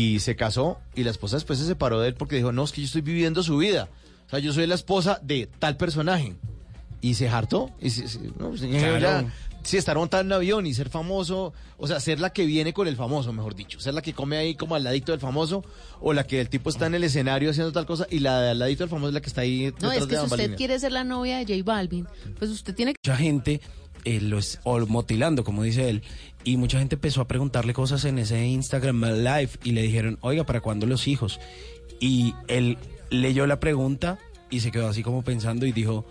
y se casó y la esposa después se separó de él porque dijo, no, es que yo estoy viviendo su vida. O sea, yo soy la esposa de tal personaje. Y se hartó. Y se, se- no, pues, Claro. ya, sí, estar montado en un avión y ser famoso, o sea, ser la que viene con el famoso, mejor dicho. Ser la que come ahí como al ladito del famoso, o la que el tipo está en el escenario haciendo tal cosa, y la de al ladito del famoso es la que está ahí No, es de que si usted quiere ser la novia de J Balvin, pues usted tiene que... mucha gente eh, lo es o motilando, como dice él, y mucha gente empezó a preguntarle cosas en ese Instagram Live y le dijeron, oiga, ¿para cuándo los hijos? Y él leyó la pregunta y se quedó así como pensando y dijo,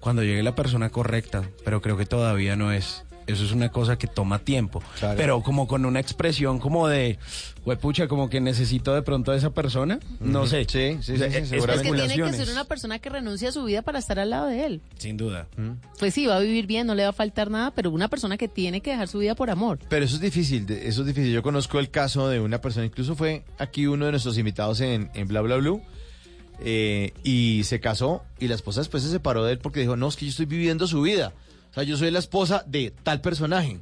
cuando llegue la persona correcta, pero creo que todavía no es. Eso es una cosa que toma tiempo. Claro. Pero como con una expresión como de, pucha, como que necesito de pronto a esa persona. No sé. Sí, sí, sí, sí, es- que tiene que ser una persona que renuncie a su vida para estar al lado de él. Sin duda. Pues sí, va a vivir bien, no le va a faltar nada, pero una persona que tiene que dejar su vida por amor. Pero eso es difícil, eso es difícil. Yo conozco el caso de una persona, incluso fue aquí uno de nuestros invitados en, en Bla Bla Blue, eh, y se casó y la esposa después se separó de él porque dijo, no, es que yo estoy viviendo su vida. O sea, yo soy la esposa de tal personaje.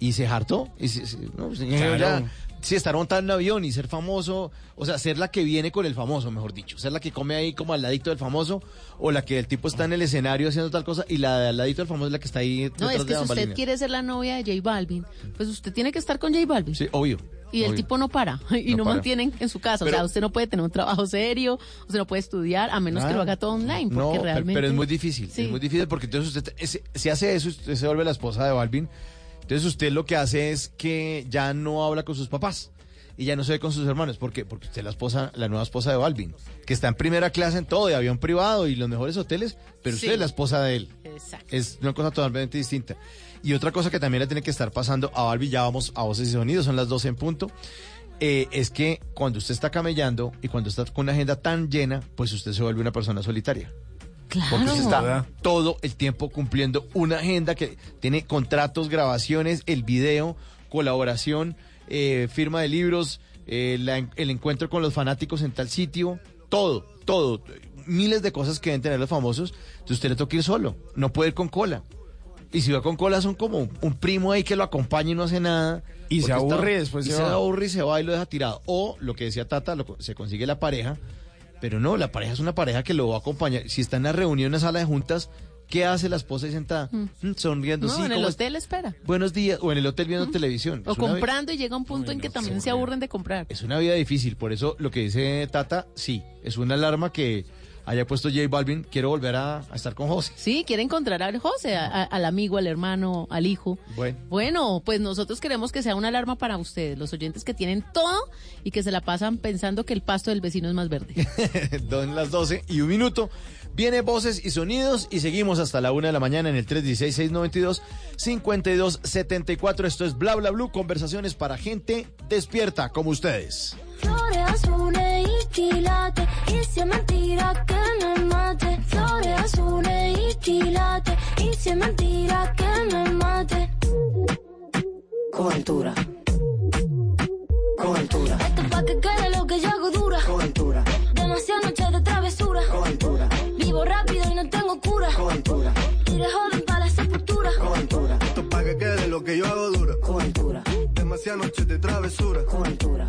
Y se hartó. Y se- se- no, pues, Claro. ya, sí, estar montado en un avión y ser famoso, o sea, ser la que viene con el famoso, mejor dicho. Ser la que come ahí como al ladito del famoso, o la que el tipo está en el escenario haciendo tal cosa, y la de al ladito del famoso es la que está ahí No, detrás es de que si usted quiere ser la novia de J Balvin, pues usted tiene que estar con J Balvin. Sí, obvio. Y el obvio. tipo no para y No no, para. mantienen en su casa. o sea, usted no puede tener un trabajo serio, usted no puede estudiar, a menos que lo haga todo online. Porque No, realmente... pero es muy difícil. Sí. Es muy difícil porque entonces usted, ese- si hace eso, usted se vuelve la esposa de Balvin. Entonces usted lo que hace es que ya no habla con sus papás y ya no se ve con sus hermanos. ¿Por qué? Porque usted es la esposa, la nueva esposa de Balvin, que está en primera clase en todo, de avión privado y los mejores hoteles, pero usted es la esposa de él. Exacto. Es una cosa totalmente distinta. Y otra cosa que también le tiene que estar pasando a Balvin, ya vamos a voces y sonidos, son las 12 en punto, eh, es que cuando usted está camellando y cuando está con una agenda tan llena, pues usted se vuelve una persona solitaria. Claro. Porque usted está todo el tiempo cumpliendo una agenda que tiene contratos, grabaciones, el video, colaboración, eh, firma de libros, eh, la el encuentro con los fanáticos en tal sitio, todo, todo. Miles de cosas que deben tener los famosos. Entonces usted le toca ir solo, no puede ir con cola. Y si va con cola son como un primo ahí que lo acompaña y no hace nada. Y se está- aburre y después y se se va. aburre y se va y lo deja tirado. O lo que decía Tata, lo co- se consigue la pareja, pero no, la pareja es una pareja que lo va a acompañar. Si está en la reunión, en la sala de juntas, ¿qué hace la esposa ahí sentada? Mm, sonriendo, No, sí, en el hotel espera. Buenos días, o en el hotel viendo televisión. O Es comprando y llega un punto en que también se aburren de comprar. Es una vida difícil, por eso lo que dice Tata, sí, es una alarma que haya puesto J Balvin, quiero volver a, a estar con José. Sí, quiere encontrar al José, a- a- al amigo, al hermano, al hijo. Bueno. Bueno, pues nosotros queremos que sea una alarma para ustedes, los oyentes que tienen todo y que se la pasan pensando que el pasto del vecino es más verde. Don las 12 y un minuto. Viene voces y sonidos y seguimos hasta la una de la mañana en el 316-692-5274. Esto es Bla Bla Blue, conversaciones para gente despierta como ustedes. Flores quilates, y si es mentira que me mate. Flores azules y quilates, y si es mentira que me mate. Con altura. Con altura. Esto pa' que quede lo que yo hago dura. Con altura. Demasiadas noches de travesura. Con altura. Vivo rápido y no tengo cura. Con altura. Tire joven para la sepultura. Con altura. Esto pa' que quede lo que yo hago dura. Con altura. Demasiadas noches de travesura. Con altura.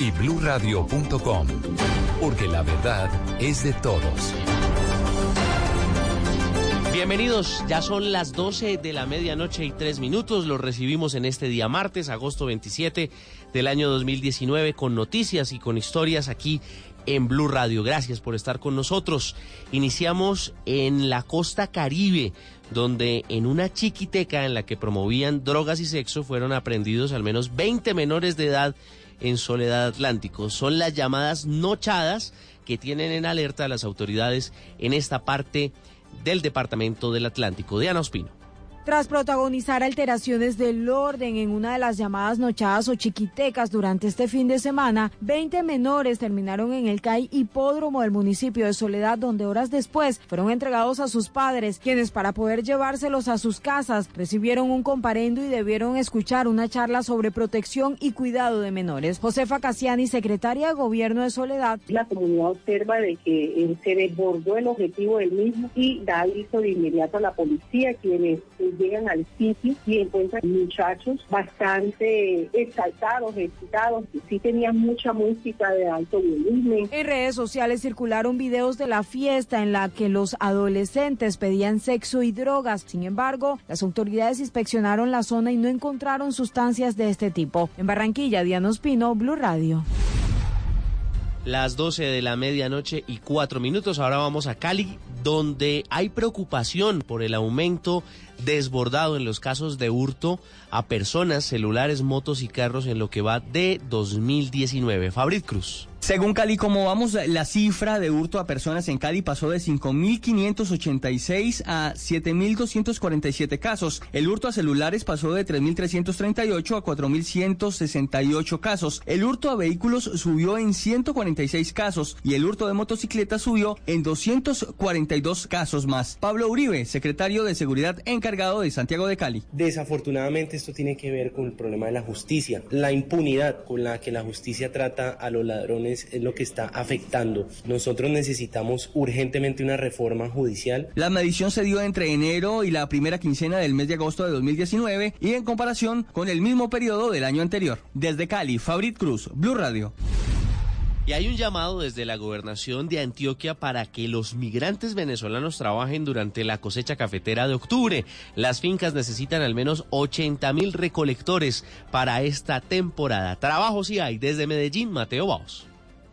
y bluradio.com, porque la verdad es de todos. Bienvenidos, ya son las 12 de la medianoche y tres minutos. Los recibimos en este día martes, agosto 27 del año 2019, con noticias y con historias aquí en Blue Radio. Gracias por estar con nosotros. Iniciamos en la costa caribe, donde en una chiquiteca en la que promovían drogas y sexo fueron aprendidos al menos 20 menores de edad en Soledad Atlántico. Son las llamadas nochadas que tienen en alerta a las autoridades en esta parte del departamento del Atlántico. Diana Ospino. Tras protagonizar alteraciones del orden en una de las llamadas nochadas o chiquitecas durante este fin de semana, 20 menores terminaron en el CAI hipódromo del municipio de Soledad, donde horas después fueron entregados a sus padres, quienes para poder llevárselos a sus casas recibieron un comparendo y debieron escuchar una charla sobre protección y cuidado de menores. Josefa Casiani, secretaria de Gobierno de Soledad. La comunidad observa de que eh, se desbordó el objetivo del mismo y da aviso de inmediato a la policía, quienes eh, llegan al sitio y encuentran muchachos bastante exaltados, excitados, que sí tenían mucha música de alto volumen. En redes sociales circularon videos de la fiesta en la que los adolescentes pedían sexo y drogas. Sin embargo, las autoridades inspeccionaron la zona y no encontraron sustancias de este tipo. En Barranquilla, Diana Ospino, Blue Radio. Las 12 de la medianoche y cuatro minutos. Ahora vamos a Cali, donde hay preocupación por el aumento desbordado en los casos de hurto a personas, celulares, motos y carros en lo que va de 2019. Fabrit Cruz. Según Cali, como vamos, la cifra de hurto a personas en Cali pasó de 5.586 a 7.247 casos. El hurto a celulares pasó de 3.338 a 4.168 casos. El hurto a vehículos subió en 146 casos y el hurto de motocicletas subió en 242 casos más. Pablo Uribe, secretario de Seguridad encargado de Santiago de Cali. Desafortunadamente esto tiene que ver con el problema de la justicia, la impunidad con la que la justicia trata a los ladrones es lo que está afectando. Nosotros necesitamos urgentemente una reforma judicial. La medición se dio entre enero y la primera quincena del mes de agosto de 2019 y en comparación con el mismo periodo del año anterior. Desde Cali, Fabrit Cruz, Blue Radio. Y hay un llamado desde la gobernación de Antioquia para que los migrantes venezolanos trabajen durante la cosecha cafetera de octubre. Las fincas necesitan al menos 80 mil recolectores para esta temporada. Trabajo sí hay. Desde Medellín, Mateo Baos.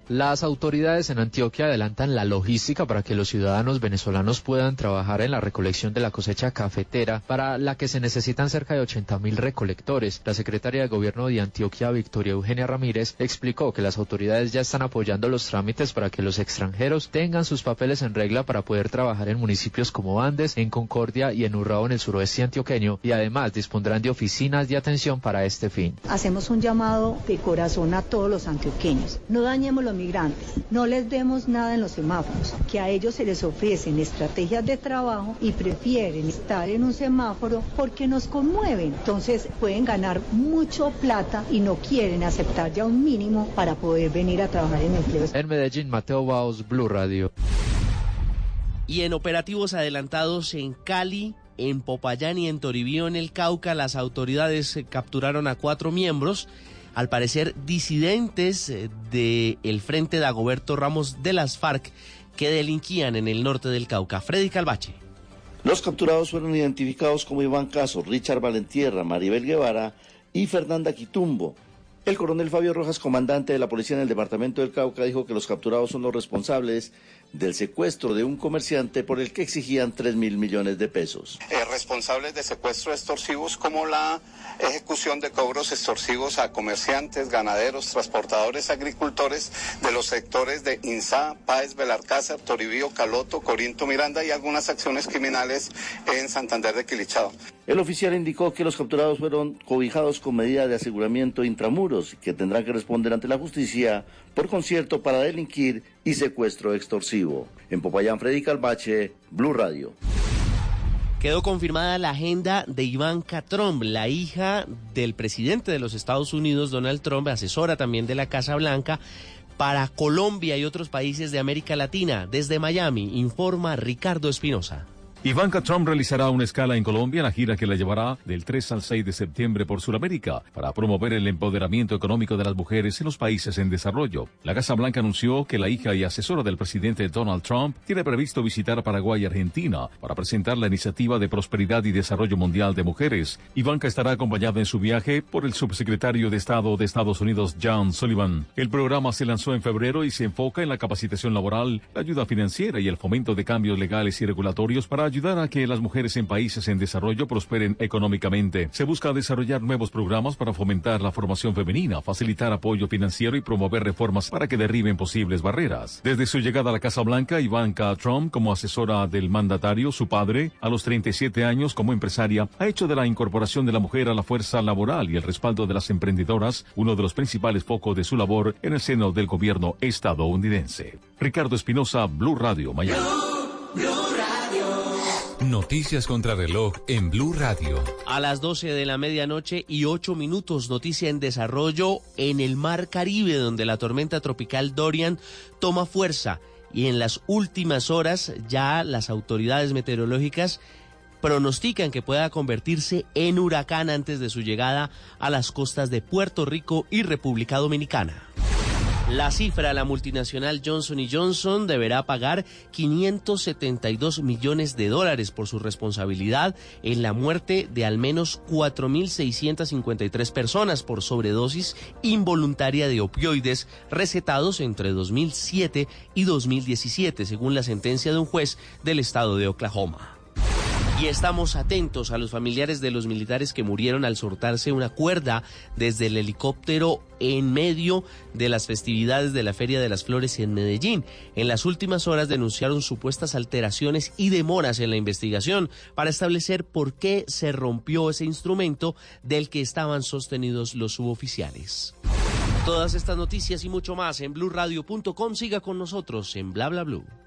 Las autoridades en Antioquia adelantan la logística para que los ciudadanos venezolanos puedan trabajar en la recolección de la cosecha cafetera, para la que se necesitan cerca de 80 mil recolectores. La secretaria de Gobierno de Antioquia, Victoria Eugenia Ramírez, explicó que las autoridades ya están apoyando los trámites para que los extranjeros tengan sus papeles en regla para poder trabajar en municipios como Andes, en Concordia y en Urrao en el suroeste antioqueño y además dispondrán de oficinas de atención para este fin. Hacemos un llamado de corazón a todos los antioqueños. No dañemos los migrantes. No les demos nada en los semáforos, que a ellos se les ofrecen estrategias de trabajo y prefieren estar en un semáforo porque nos conmueven. Entonces pueden ganar mucho plata y no quieren aceptar ya un mínimo para poder venir a trabajar en empleos. En Medellín, Mateo Baos, Blue Radio. Y en operativos adelantados en Cali, en Popayán y en Toribío, en el Cauca, las autoridades capturaron a cuatro miembros al parecer disidentes del Frente de Agoberto Ramos de las FARC que delinquían en el norte del Cauca. Freddy Calvache. Los capturados fueron identificados como Iván Caso, Richard Valentierra, Maribel Guevara y Fernanda Quitumbo. El coronel Fabio Rojas, comandante de la policía en el departamento del Cauca, dijo que los capturados son los responsables del secuestro de un comerciante por el que exigían 3 mil millones de pesos. Eh, responsables de secuestros extorsivos como la ejecución de cobros extorsivos a comerciantes, ganaderos, transportadores, agricultores de los sectores de Insá, Páez, Belarcázar, Toribío, Caloto, Corinto, Miranda y algunas acciones criminales en Santander de Quilichao. El oficial indicó que los capturados fueron cobijados con medida de aseguramiento intramuros que tendrán que responder ante la justicia por concierto para delinquir y secuestro extorsivo. En Popayán, Freddy Calvache, Blue Radio. Quedó confirmada la agenda de Ivanka Trump, la hija del presidente de los Estados Unidos, Donald Trump, asesora también de la Casa Blanca, para Colombia y otros países de América Latina. Desde Miami, informa Ricardo Espinosa. Ivanka Trump realizará una escala en Colombia en la gira que la llevará del 3 al 6 de septiembre por Sudamérica para promover el empoderamiento económico de las mujeres en los países en desarrollo. La Casa Blanca anunció que la hija y asesora del presidente Donald Trump tiene previsto visitar Paraguay y Argentina para presentar la iniciativa de prosperidad y desarrollo mundial de mujeres. Ivanka estará acompañada en su viaje por el subsecretario de Estado de Estados Unidos John Sullivan. El programa se lanzó en febrero y se enfoca en la capacitación laboral, la ayuda financiera y el fomento de cambios legales y regulatorios para ayudar ayudar a que las mujeres en países en desarrollo prosperen económicamente. Se busca desarrollar nuevos programas para fomentar la formación femenina, facilitar apoyo financiero y promover reformas para que derriben posibles barreras. Desde su llegada a la Casa Blanca, Ivanka Trump, como asesora del mandatario, su padre, a los 37 años como empresaria, ha hecho de la incorporación de la mujer a la fuerza laboral y el respaldo de las emprendedoras uno de los principales focos de su labor en el seno del gobierno estadounidense. Ricardo Espinosa, Blue Radio, Miami. Noticias contra reloj en Blue Radio. A las 12 de la medianoche y 8 minutos, noticia en desarrollo en el Mar Caribe, donde la tormenta tropical Dorian toma fuerza y en las últimas horas ya las autoridades meteorológicas pronostican que pueda convertirse en huracán antes de su llegada a las costas de Puerto Rico y República Dominicana. La cifra, la multinacional Johnson Johnson deberá pagar 572 millones de dólares por su responsabilidad en la muerte de al menos 4.653 personas por sobredosis involuntaria de opioides recetados entre 2007 y 2017, según la sentencia de un juez del estado de Oklahoma. Y estamos atentos a los familiares de los militares que murieron al soltarse una cuerda desde el helicóptero en medio de las festividades de la Feria de las Flores en Medellín. En las últimas horas denunciaron supuestas alteraciones y demoras en la investigación para establecer por qué se rompió ese instrumento del que estaban sostenidos los suboficiales. Todas estas noticias y mucho más en blurradio.com. Siga con nosotros en bla bla.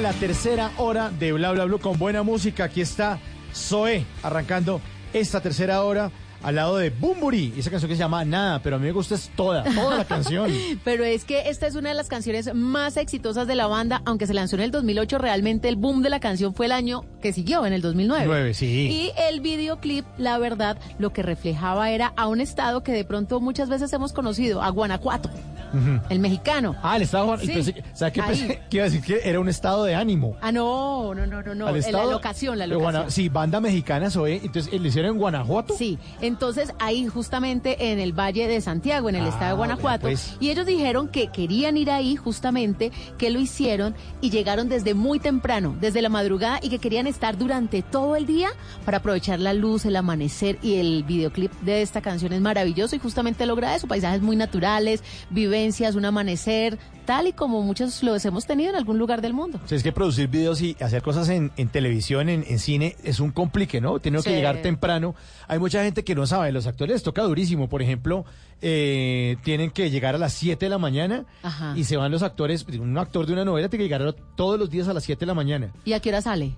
La tercera hora de Bla Bla con buena música. Aquí está Zoé arrancando esta tercera hora al lado de Bumburi. Esa canción que se llama Nada, pero a mí me gusta es toda, toda la canción. Pero es que esta es una de las canciones más exitosas de la banda, aunque se lanzó en el 2008, realmente el boom de la canción fue el año que siguió, en el 2009. Nueve, sí. Y el videoclip, la verdad, lo que reflejaba era a un estado que de pronto muchas veces hemos conocido, a Guanajuato, El mexicano. Ah, el estado. Sí, pensé que- ¿Sabes qué ahí. pensé? Que iba a decir que era un estado de ánimo. Ah, no, no, no, no, no. La estado locación, la de Guana- locación. Sí, banda mexicana Zoé. Entonces, ¿lo hicieron en Guanajuato? Sí, entonces ahí justamente en el Valle de Santiago, en el Ah, estado de Guanajuato, pues. y ellos dijeron que querían ir ahí justamente, que lo hicieron y llegaron desde muy temprano, desde la madrugada y que querían estar durante todo el día para aprovechar la luz, el amanecer y el videoclip de esta canción es maravilloso y justamente logra eso, paisajes muy naturales, un amanecer, tal y como muchos los hemos tenido en algún lugar del mundo. Sea, es que producir videos y hacer cosas en, en televisión, en, en cine, es un complique, ¿no? Tienen que Sí. llegar temprano. Hay mucha gente que no sabe, los actores les toca durísimo. Por ejemplo, eh, tienen que llegar a las 7 de la mañana Ajá. y se van los actores. Un actor de una novela tiene que llegar a- todos los días a las 7 de la mañana ¿Y a qué hora sale?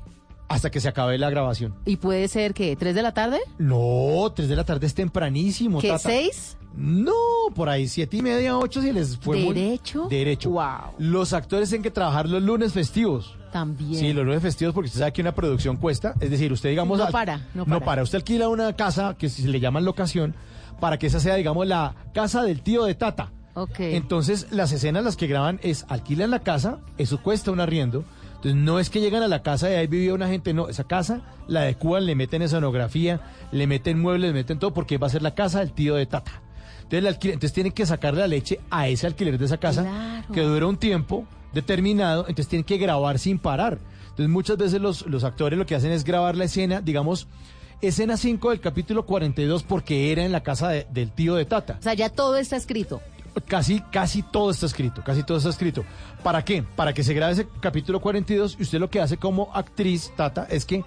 Hasta que se acabe la grabación. ¿Y puede ser que tres de la tarde? No, 3 de la tarde es tempranísimo. ¿Qué, tata. seis? No, por ahí siete y media, ocho si les fue muy- ¿Derecho? Derecho. Wow. Los actores tienen que trabajar los lunes festivos. También. Sí, los lunes festivos porque usted sabe que una producción cuesta. Es decir, usted digamos... No para, no No para. para. Usted alquila una casa que se le llaman locación para que esa sea, digamos, la casa del tío de Tata. Ok. Entonces, las escenas las que graban es alquilan la casa, eso cuesta un arriendo. Entonces, no es que llegan a la casa y ahí vivía una gente, no, esa casa la adecuan, le meten escenografía, le meten muebles, le meten todo porque va a ser la casa del tío de Tata. Entonces, alquiler- entonces tienen que sacar la leche a ese alquiler de esa casa Claro. que dura un tiempo determinado, entonces tienen que grabar sin parar. Entonces muchas veces los, los actores lo que hacen es grabar la escena, digamos, escena 5 del capítulo 42 porque era en la casa de- del tío de Tata. O sea, ya todo está escrito. Casi, casi todo está escrito, casi todo está escrito. ¿Para qué? Para que se grabe ese capítulo 42 y usted lo que hace como actriz, Tata, es que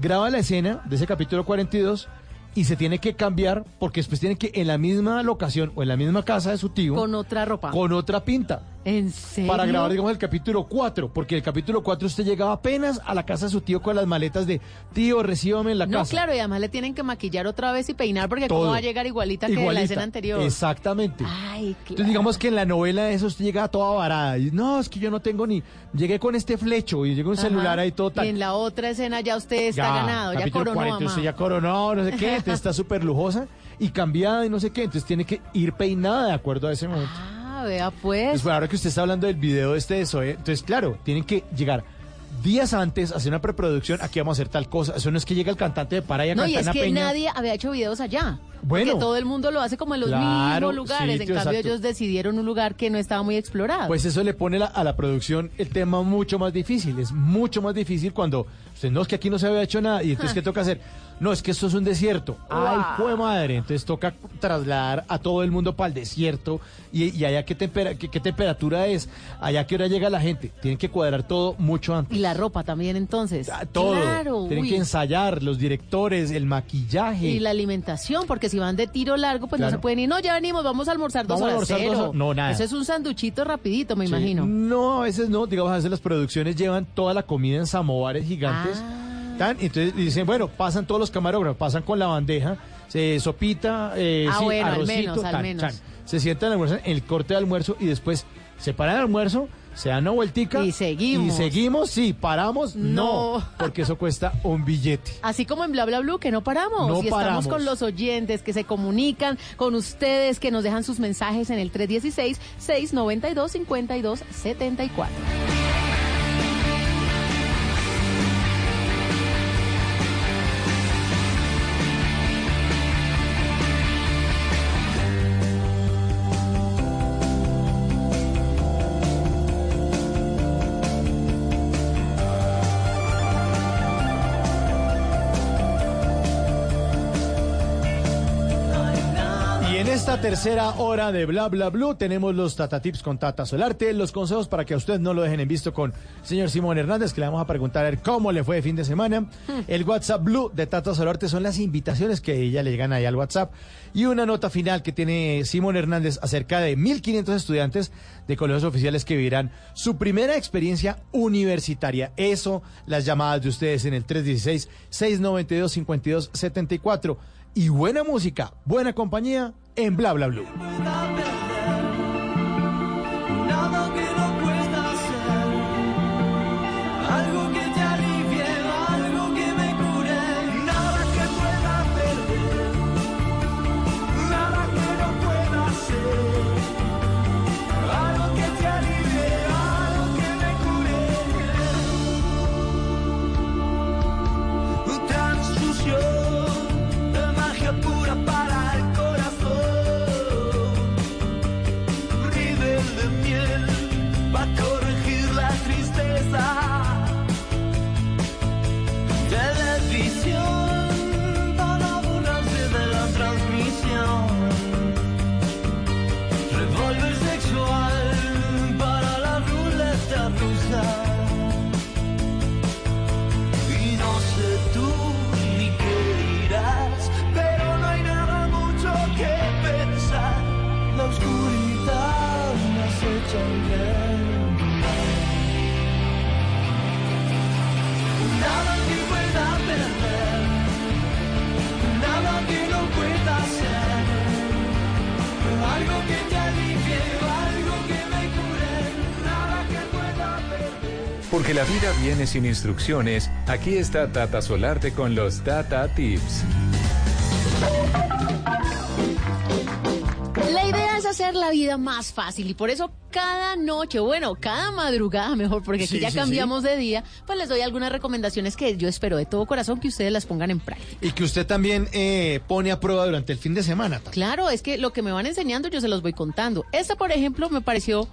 graba la escena de ese capítulo 42 y se tiene que cambiar porque después tiene que en la misma locación o en la misma casa de su tío Con otra ropa. con otra pinta ¿En serio? para grabar, digamos, el capítulo 4, porque el capítulo 4 usted llegaba apenas a la casa de su tío con las maletas de tío, recíbame en la No, casa. claro, y además le tienen que maquillar otra vez y peinar porque Todo. cómo va a llegar igualita, que en la Igualita. escena anterior. Exactamente. Ay, claro. Entonces digamos que en la novela eso usted llega toda varada y no, es que yo no tengo ni llegué con este flecho y llegué un Ajá. celular ahí todo tal. Y en la otra escena ya usted está Ya, ganado, ya coronó 40, mamá. usted ya coronó, no sé qué, está súper lujosa y cambiada y no sé qué, entonces tiene que ir peinada de acuerdo a ese momento. Ah, vea pues. Pues ahora que usted está hablando del video este de Zoe, entonces claro, tienen que llegar días antes, hacer una preproducción, aquí vamos a hacer tal cosa. Eso no es que llega el cantante de para y a no, y es que peña. nadie había hecho videos allá. Bueno. Porque todo el mundo lo hace como en los Claro, mismos lugares. sitio, en cambio, exacto. ellos decidieron un lugar que no estaba muy explorado. Pues eso le pone la- a la producción el tema mucho más difícil. Es mucho más difícil cuando usted no es que aquí no se había hecho nada y entonces ¿qué toca hacer? No, es que esto es un desierto. Ay, fue madre. Entonces toca trasladar a todo el mundo para el desierto y, y allá qué, tempera- qué, qué temperatura es, allá qué hora llega la gente. Tienen que cuadrar todo mucho antes. Y la ropa también, entonces. Ah, Todo. Claro. Tienen uy. que ensayar los directores, el maquillaje. Y la alimentación, porque si van de tiro largo, pues no se pueden ir. No, ya venimos, vamos a almorzar dos Vamos a horas. almorzar cero. horas. No, nada. Eso es un sanduchito rapidito, me Sí. imagino. No, a veces no. Digamos, a veces las producciones llevan toda la comida en samovares gigantes. Ah. Tan, entonces dicen, bueno, pasan todos los camarógrafos, pasan con la bandeja, se sopita, eh, Ah, sí, bueno, al menos, al menos. Se sientan en el corte de almuerzo y después se paran el almuerzo, se dan una vueltica. Y seguimos. Y seguimos, sí, paramos, no. No. porque eso cuesta un billete. Así como en Bla Bla Blue, que no paramos. No y estamos con los oyentes que se comunican con ustedes, que nos dejan sus mensajes en el 316-692-5274. Tercera hora de Bla Bla Blue tenemos los Tata Tips con Tata Solarte, los consejos para que a usted no lo dejen en visto con señor Simón Hernández, que le vamos a preguntar a ver cómo le fue de fin de semana. El WhatsApp Blue de Tata Solarte son las invitaciones que ella le llegan ahí al WhatsApp. Y una nota final que tiene Simón Hernández acerca de 1.500 estudiantes de colegios oficiales que vivirán su primera experiencia universitaria. Eso, las llamadas de ustedes en el 316-692-5274. Y buena música, buena compañía en Bla Bla Blue. La vida viene sin instrucciones, aquí está Tata Solarte con los Tata Tips. La idea es hacer la vida más fácil y por eso cada noche, bueno, cada madrugada mejor, porque aquí Sí, ya sí, cambiamos de día, pues les doy algunas recomendaciones que yo espero de todo corazón que ustedes las pongan en práctica. Y que usted también eh, pone a prueba durante el fin de semana. Tata. Claro, es que lo que me van enseñando yo se los voy contando. Esta, por ejemplo, me pareció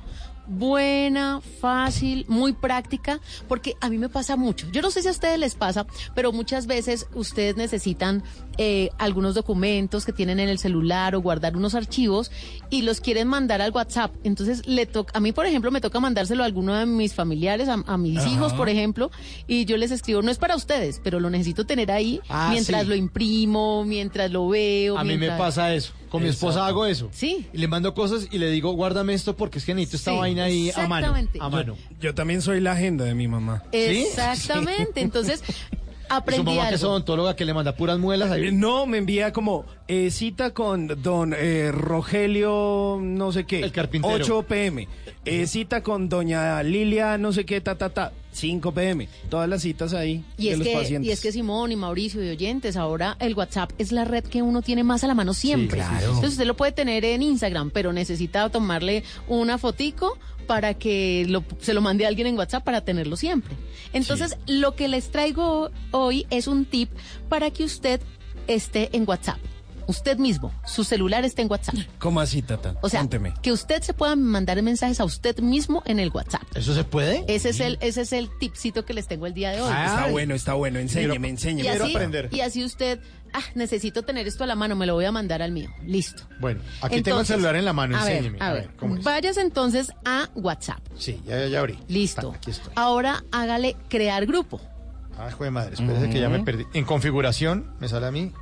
buena, fácil, muy práctica, porque a mí me pasa mucho. Yo no sé si a ustedes les pasa, pero muchas veces ustedes necesitan eh, algunos documentos que tienen en el celular o guardar unos archivos y los quieren mandar al WhatsApp. Entonces, le toca, a mí, por ejemplo, me toca mandárselo a alguno de mis familiares, a, a mis Ajá. hijos, por ejemplo, y yo les escribo, no es para ustedes, pero lo necesito tener ahí Ah, mientras sí. lo imprimo, mientras lo veo. A mí me mientras- pasa eso. Con mi esposa Exacto. hago eso. Sí. Y le mando cosas y le digo, guárdame esto porque es que necesito esta Sí, vaina ahí a mano. exactamente. A mano. Yo también soy la agenda de mi mamá. Exactamente. Entonces, ¿Y su aprendí mamá que es algo. odontóloga que le manda puras muelas ahí? Eh, No, me envía como eh, cita con don eh, Rogelio, no sé qué. El carpintero. 8 pm. Eh, cita con doña Lilia, no sé qué, ta, ta, ta. 5 pm. Todas las citas ahí Y de es, los que, pacientes. y es que Simón y Mauricio y oyentes, ahora el WhatsApp es la red que uno tiene más a la mano siempre. claro. Entonces usted lo puede tener en Instagram, pero necesita tomarle una fotico para que lo- se lo mande a alguien en WhatsApp para tenerlo siempre. Entonces, lo que les traigo hoy es un tip para que usted esté en WhatsApp. Usted mismo, su celular esté en WhatsApp. ¿Cómo así, tata? O sea, Cuénteme. que usted se pueda mandar mensajes a usted mismo en el WhatsApp. ¿Eso se puede? Ese es el, ese es el tipcito que les tengo el día de hoy. está bueno, está bueno. Enséñeme, Y enséñeme. así, y así usted, ah, necesito tener esto a la mano, me lo voy a mandar al mío. Listo. Bueno, aquí tengo el celular en la mano, a ver, enséñeme. a ver, vayas entonces a WhatsApp. Sí, ya, ya abrí. Listo. Aquí estoy. Ahora hágale crear grupo. Ah, joder madre, espérese que ya me perdí. En configuración, me sale a mí.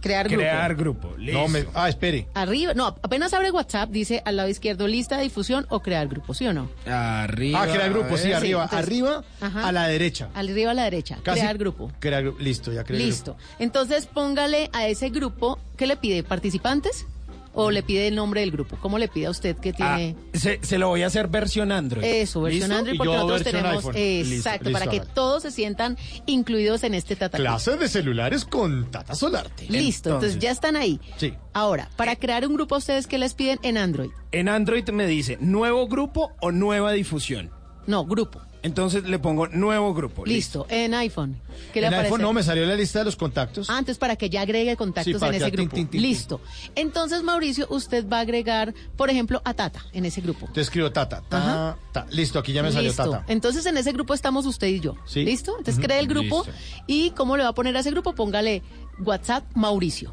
Crear grupo. Crear grupo. Listo. No, me, ah, espere. Arriba, no, apenas abre WhatsApp, dice al lado izquierdo lista de difusión o crear grupo, ¿sí o no? Arriba. Ah, crear grupo, sí, Sí, arriba. entonces- arriba, Ajá. a la derecha. Arriba a la derecha, Casi- crear grupo. Crear grupo. Listo, ya creé Listo. Entonces póngale a ese grupo, ¿qué le pide? ¿Participantes? ¿O le pide el nombre del grupo? ¿Cómo le pide a usted que Ah, tiene...? se, se lo voy a hacer versión Android. Eso, versión ¿Listo? Android, Y porque nosotros tenemos... Exacto, Listo, para que todos se sientan incluidos en este tata. Clase de celulares con Tata Solarte. Listo, entonces, ya están ahí. Sí. Ahora, para crear un grupo, ¿ustedes qué les piden en Android? En Android me dice nuevo grupo o nueva difusión. No, grupo. Entonces le pongo nuevo grupo. Listo. En iPhone. ¿Qué le En aparece? iPhone no, me salió la lista de los contactos. Antes para que ya agregue contactos Sí, en ese grupo. tin, tin, tin. Listo. Entonces, Mauricio, usted va a agregar, por ejemplo, a Tata en ese grupo. Te escribo Tata. ta, ta. Listo, aquí ya me salió. Tata. Entonces, en ese grupo estamos usted y yo. Sí. ¿Listo? Entonces, cree el grupo Listo. y ¿cómo le va a poner a ese grupo? Póngale WhatsApp Mauricio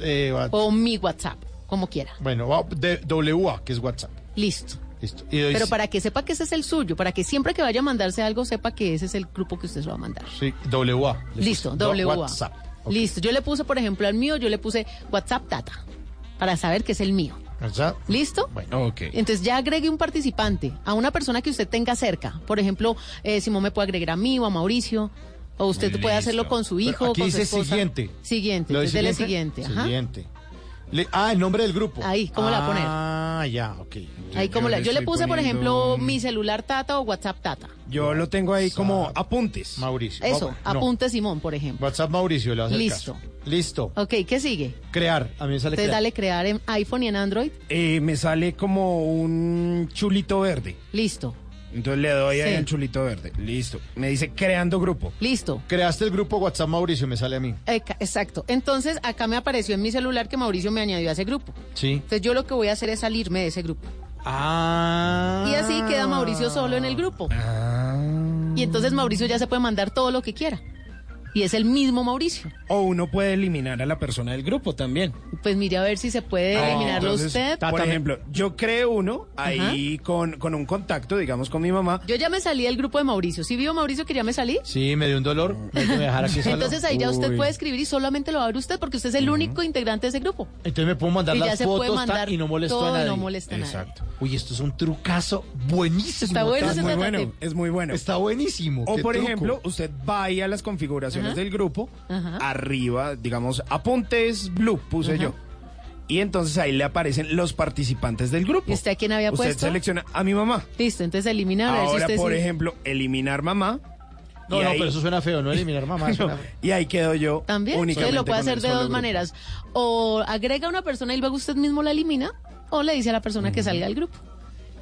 Eh, o mi WhatsApp. como quiera. Bueno, WA, que es WhatsApp. Listo. Listo. Y doy- Pero para que sepa que ese es el suyo, para que siempre que vaya a mandarse algo sepa que ese es el grupo que usted se va a mandar. Sí, WA. Listo, WA. WhatsApp. Listo. Yo le puse, por ejemplo, al mío, yo le puse WhatsApp Tata, para saber que es el mío. WhatsApp. ¿Listo? Ok. Entonces ya agregue un participante a una persona que usted tenga cerca. Por ejemplo, eh, Simón me puede agregar a mí o a Mauricio. O usted puede hacerlo con su hijo. Pero aquí con su dice esposa. siguiente. Siguiente. ¿Lo de Entonces dele siguiente. Ajá. Siguiente. Le- ah, el nombre del grupo. Ahí, ¿cómo la va a poner? Ah, ya, ok. Ahí como la, yo le puse, por ejemplo, mi celular Tata o WhatsApp Tata. Yo lo tengo ahí como apuntes. Mauricio. Eso, no. apunte Simón, por ejemplo. WhatsApp Mauricio, le va a hacer Listo. caso. Listo. Ok, ¿qué sigue? Crear. A mí me sale Entonces crear. dale crear en iPhone y en Android. Eh, me sale como un chulito verde. Listo. Entonces le doy ahí Sí. al chulito verde. Listo. Me dice creando grupo. Listo. Creaste el grupo WhatsApp Mauricio, me sale a mí. Eca- Exacto. Entonces acá me apareció en mi celular que Mauricio me añadió a ese grupo. Sí. Entonces yo lo que voy a hacer es salirme de ese grupo. Ah. Y así queda Mauricio solo en el grupo. Y entonces Mauricio ya se puede mandar todo lo que quiera. Y es el mismo Mauricio. O uno puede eliminar a la persona del grupo también. Pues mire a ver si se puede Ah, eliminarlo entonces, usted. Por ejemplo, yo creo uno ahí con, con un contacto, digamos, con mi mamá. Yo ya me salí del grupo de Mauricio. ¿Sí vio Mauricio que ya me salí? Sí, me dio un dolor. Me voy a dejar aquí solo. Entonces ahí ya usted Uy. puede escribir y solamente lo va a ver usted porque usted es el único integrante de ese grupo. Entonces me puedo mandar Y las fotos mandar y no molesto todo a y nadie. no molesta a nadie. Exacto. Uy, esto es un trucazo buenísimo. Está bueno ese muy bueno, es muy bueno. Está buenísimo. O por truco. ejemplo, usted va ahí a las configuraciones Ajá. del grupo, Ajá. arriba, digamos, apuntes blue, puse Ajá. yo. Y entonces ahí le aparecen los participantes del grupo. ¿Y usted a quién había Usted puesto? selecciona a mi mamá. Listo, entonces elimina a ver si Ahora, usted por sí- ejemplo, eliminar mamá. No, no, ahí- pero eso suena feo, no eliminar mamá. suena feo. Y ahí quedo yo. También, usted únicamente lo puede hacer de dos grupo. maneras. O agrega a una persona y luego usted mismo la elimina, o le dice a la persona que salga del grupo.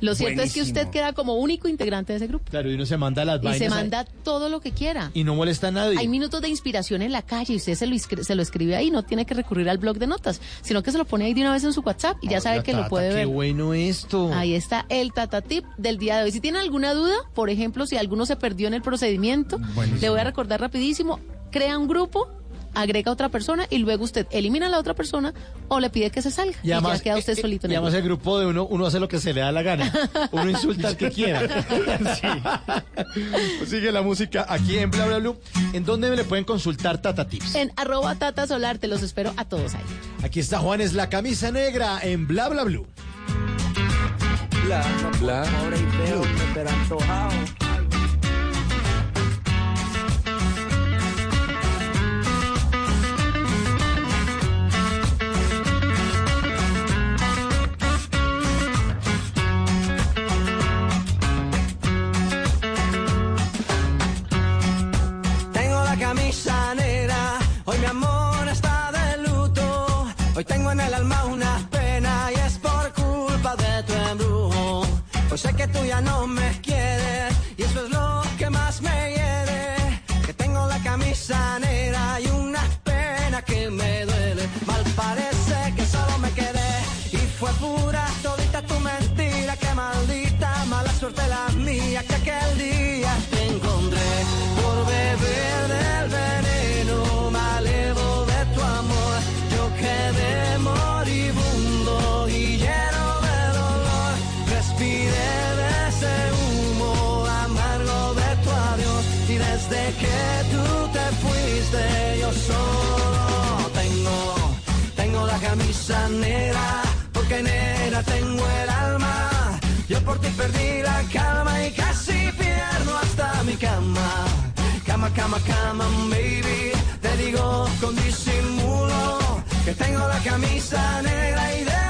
Lo cierto es que usted queda como único integrante de ese grupo. Claro, y uno se manda las Y vainas. se a- manda todo lo que quiera. Y no molesta a nadie. Hay minutos de inspiración en la calle y usted se lo, escri- se lo escribe ahí, no tiene que recurrir al blog de notas, sino que se lo pone ahí de una vez en su WhatsApp y ya sabe que lo puede Qué ver. bueno esto. Ahí está el Tata Tip del día de hoy. Si tienen alguna duda, por ejemplo, si alguno se perdió en el procedimiento, Buenísimo. le voy a recordar rapidísimo, crea un grupo, agrega a otra persona y luego usted elimina a la otra persona o le pide que se salga. Y, ya queda usted eh, eh, solito en y el además grupo. el grupo de uno, uno hace lo que se le da la gana. Uno insulta al que quiera. Sí. Sigue la música aquí en Bla Bla Blue. ¿En dónde le pueden consultar Tata Tips? En arroba Tata Solar, te los espero a todos ahí. Aquí está Juanes, la camisa negra en Bla Bla Blue. Bla, Bla, Ahora y negra, hoy mi amor está de luto. Hoy tengo en el alma una pena y es por culpa de tu embrujo. Hoy sé que tú ya no me quieres y eso es lo que más me hiere. Que tengo la camisa negra y una pena que me duele. Mal parece que solo me quedé y fue pura porque negra tengo el alma. Yo por ti perdí la calma y casi pierdo hasta mi cama. Cama, cama, cama, baby. Te digo con disimulo que tengo la camisa negra y debajo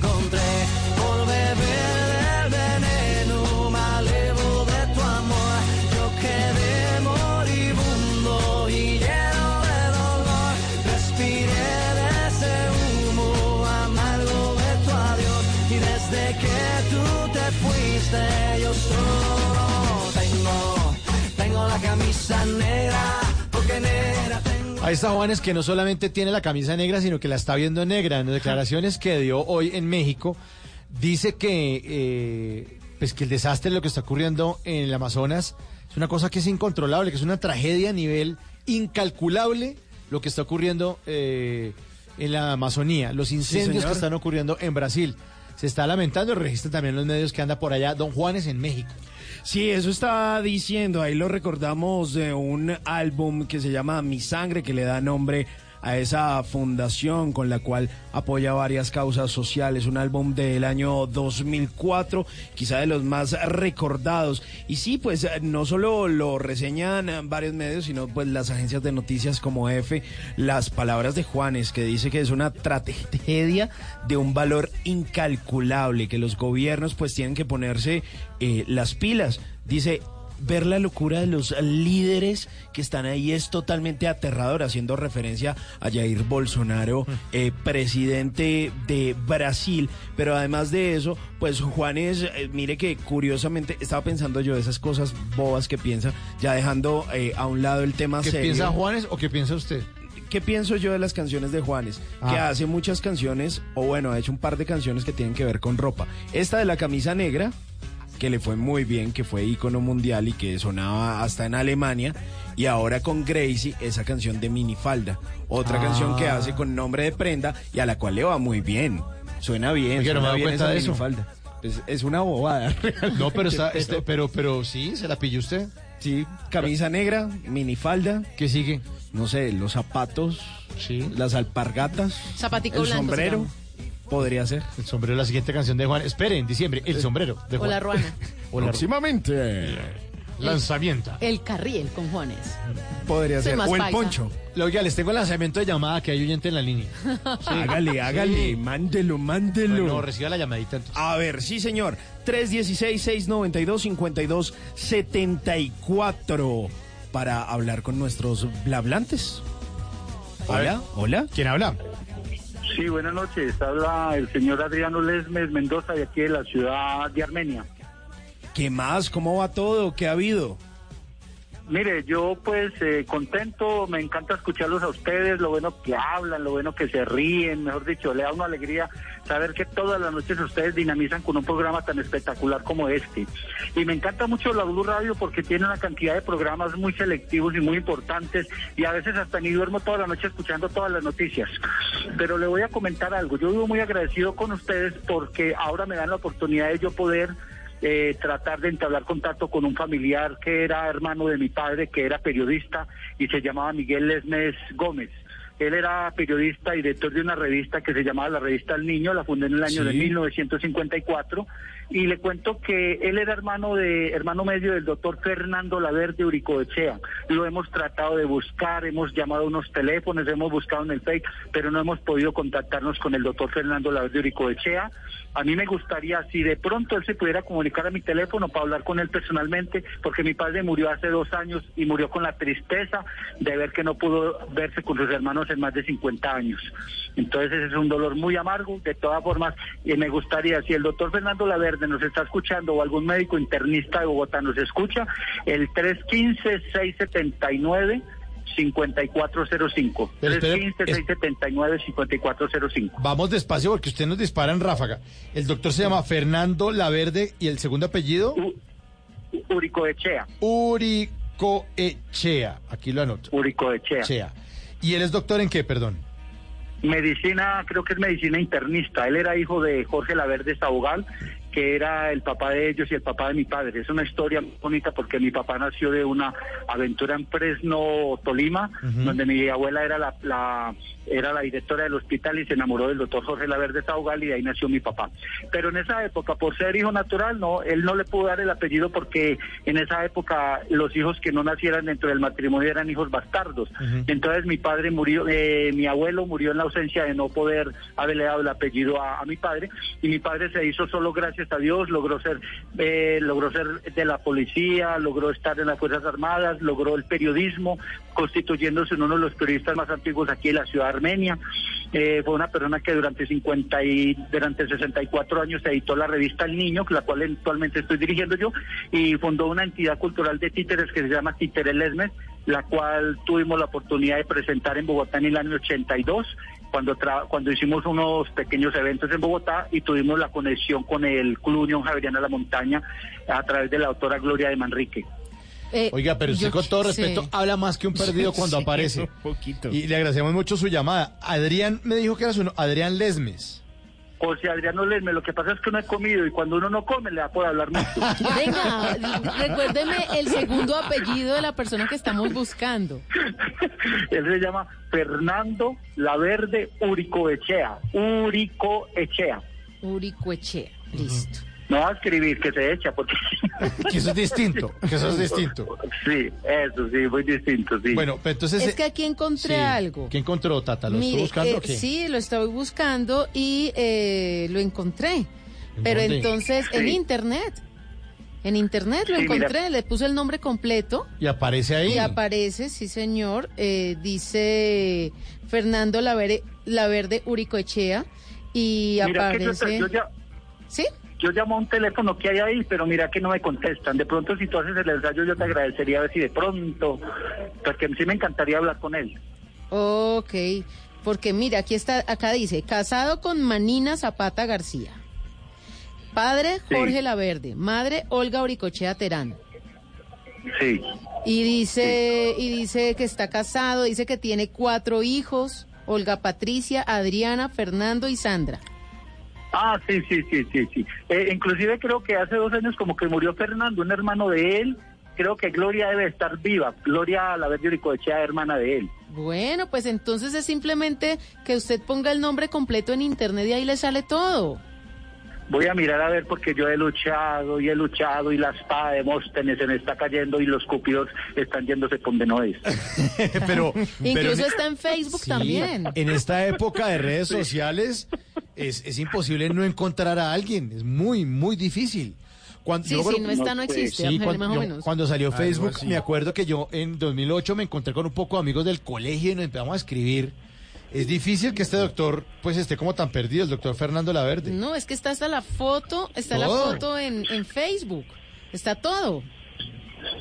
fuiste, yo solo tengo, tengo la camisa negra, porque negra tengo. Ahí está Juanes que no solamente tiene la camisa negra, sino que la está viendo negra. En las declaraciones que dio hoy en México, dice que, eh, pues que el desastre de lo que está ocurriendo en el Amazonas es una cosa que es incontrolable, que es una tragedia a nivel incalculable lo que está ocurriendo eh, en la Amazonía, los incendios que están ocurriendo en Brasil. Se está lamentando, registra también los medios que anda por allá Don Juanes en México. Sí, eso está diciendo, ahí lo recordamos de un álbum que se llama Mi Sangre, que le da nombre esa fundación con la cual apoya varias causas sociales, un álbum del año 2004, quizá de los más recordados. Y sí, pues no solo lo reseñan varios medios, sino pues las agencias de noticias como F, las palabras de Juanes, que dice que es una tragedia de un valor incalculable, que los gobiernos pues tienen que ponerse eh, las pilas. Dice, ver la locura de los líderes que están ahí es totalmente aterrador, haciendo referencia a Jair Bolsonaro, eh, presidente de Brasil. Pero además de eso, pues Juanes, eh, mire que curiosamente estaba pensando yo de esas cosas bobas que piensa, ya dejando eh, a un lado el tema ¿Qué serio. piensa Juanes o qué piensa usted? ¿Qué pienso yo de las canciones de Juanes? Que Ah. hace muchas canciones, o bueno, ha hecho un par de canciones que tienen que ver con ropa. Esta de la camisa negra, que le fue muy bien, que fue ícono mundial y que sonaba hasta en Alemania. Y ahora con Gracie, esa canción de Minifalda. Otra Ah. canción que hace con nombre de prenda y a la cual le va muy bien. Suena bien, Oiga, no me bien cuenta esa de eso. minifalda. Es una bobada. No, pero está, este, pero, pero sí, se la pilló usted. Sí, camisa negra, minifalda. ¿Qué sigue? No sé, los zapatos, Sí. las alpargatas, Zapatico el blanco sombrero. Podría ser. El sombrero, la siguiente canción de Juan. Espere, en diciembre, el sombrero de O Juan. la ruana. O la- Próximamente. Lanzamiento. El carriel con Juanes. Podría Soy ser. más O el paisa. poncho. Oiga, les tengo el lanzamiento de llamada que hay oyente en la línea. Hágale, hágale. Sí. Mándelo, mándelo. Bueno, reciba la llamadita entonces. A ver, sí, señor. 316-692-5274 para hablar con nuestros blablantes. Hola, hola. ¿Quién habla? Sí, buenas noches. Habla el señor Adriano Lesmes Mendoza de aquí de la ciudad de Armenia. ¿Qué más? ¿Cómo va todo? ¿Qué ha habido? Mire, yo pues eh, contento, me encanta escucharlos a ustedes, lo bueno que hablan, lo bueno que se ríen, mejor dicho, le da una alegría saber que todas las noches ustedes dinamizan con un programa tan espectacular como este. Y me encanta mucho la Blue Radio porque tiene una cantidad de programas muy selectivos y muy importantes y a veces hasta ni duermo toda la noche escuchando todas las noticias. Pero le voy a comentar algo, yo vivo muy agradecido con ustedes porque ahora me dan la oportunidad de yo poder eh, tratar de entablar contacto con un familiar que era hermano de mi padre, que era periodista y se llamaba Miguel Lesmes Gómez. Él era periodista y director de una revista que se llamaba la revista El Niño, la fundé en el año de Sí. 1954 y le cuento que él era hermano de hermano medio del doctor Fernando Laverde Uricoechea. Lo hemos tratado de buscar, hemos llamado a unos teléfonos, hemos buscado en el Facebook, pero no hemos podido contactarnos con el doctor Fernando Laverde Uricoechea. A mí me gustaría, si de pronto él se pudiera comunicar a mi teléfono para hablar con él personalmente, porque mi padre murió hace dos años y murió con la tristeza de ver que no pudo verse con sus hermanos en más de 50 años. Entonces es un dolor muy amargo. De todas formas, y me gustaría, si el doctor Fernando Laverde nos está escuchando o algún médico internista de Bogotá nos escucha, el 315-679. 5405 Pero espere, 315-679-5405 Vamos despacio porque usted nos dispara en ráfaga. El doctor se llama Fernando Laverde y el segundo apellido Uricoechea Uricoechea. Aquí lo anoto. Uricoechea Chea. ¿Y él es doctor en qué, perdón? Medicina, creo que es medicina internista. Él era hijo de Jorge Laverde Sabogal que era el papá de ellos y el papá de mi padre. Es una historia muy bonita porque mi papá nació de una aventura en Fresno, Tolima, donde mi abuela era la, la- era la directora del hospital y se enamoró del doctor Jorge Laverde Saugal y de ahí nació mi papá. Pero en esa época, por ser hijo natural, no, él no le pudo dar el apellido porque en esa época los hijos que no nacieran dentro del matrimonio eran hijos bastardos. Entonces mi padre murió, eh, mi abuelo murió en la ausencia de no poder haberle dado el apellido a, a mi padre y mi padre se hizo solo gracias a Dios, logró ser, eh, logró ser de la policía, logró estar en las Fuerzas Armadas, logró el periodismo, constituyéndose en uno de los periodistas más antiguos aquí en la ciudad de Armenia. Eh, fue una persona que durante 50 y durante 64 años editó la revista El Niño, la cual actualmente estoy dirigiendo yo, y fundó una entidad cultural de títeres que se llama Títeres Lesmes, la cual tuvimos la oportunidad de presentar en Bogotá en el año 82 cuando tra- cuando hicimos unos pequeños eventos en Bogotá y tuvimos la conexión con el Club Unión Javeriana de la Montaña a través de la autora Gloria de Manrique. Eh, Oiga, pero usted yo- con todo sí. respeto habla más que un perdido cuando Sí, aparece. un poquito. Y le agradecemos mucho su llamada. Adrián me dijo que era su no- Adrián Lesmes. José Adriano Lesme, lo que pasa es que no he comido y cuando uno no come le da por hablar mucho. Venga, recuérdeme el segundo apellido de la persona que estamos buscando. Él se llama Fernando Laverde Uricoechea. Uricoechea. Uricoechea, listo. No va a escribir que se echa porque... Que eso es distinto, que eso es distinto. Sí, eso sí, muy distinto, sí. Bueno, pero entonces... Es que aquí encontré sí. algo. ¿Qué encontró, Tata? ¿Lo Mire, estuvo buscando eh, o qué? sí, lo estaba buscando y eh, lo encontré. Pero dónde? entonces en internet. En internet lo Sí, mira. encontré, le puse el nombre completo. Y aparece ahí. Y aparece, sí señor, eh, dice Fernando Laverde, Laverde Uricoechea y Mira que yo, aparece... yo ya... ¿Sí? Yo llamo a un teléfono que hay ahí, pero mira que no me contestan. De pronto, si tú haces el ensayo, yo te agradecería a ver si de pronto, porque sí me encantaría hablar con él. Ok, porque mira, aquí está, acá dice, casado con Manina Zapata García. Padre Sí. Jorge Laverde, madre Olga Uricochea Terán. Sí. Y dice, y dice que está casado, dice que tiene cuatro hijos, Olga Patricia, Adriana, Fernando y Sandra. Ah, sí, sí, sí, sí, sí. Eh, inclusive creo que hace dos años como que murió Fernando, un hermano de él. Creo que Gloria debe estar viva. Gloria Laverde Uricoechea, hermana de él. Bueno, pues entonces es simplemente que usted ponga el nombre completo en internet y ahí le sale todo. Voy a mirar a ver porque yo he luchado y he luchado y la espada de Móstenes se me está cayendo y los cúpidos están yéndose con Benoist. pero, Incluso en- está en Facebook Sí, también. En esta época de redes sociales es, es imposible no encontrar a alguien. Es muy, muy difícil. Cuando, Sí, yo me sí, acuerdo- no está, no existe, Sí, más cuando, o yo- menos. cuando salió Facebook, me acuerdo que yo en 2008 me encontré con un poco de amigos del colegio y nos empezamos a escribir. Es difícil que este doctor pues esté como tan perdido, el doctor Fernando Laverde. No, es que está hasta la foto, está la foto en, en Facebook, está todo.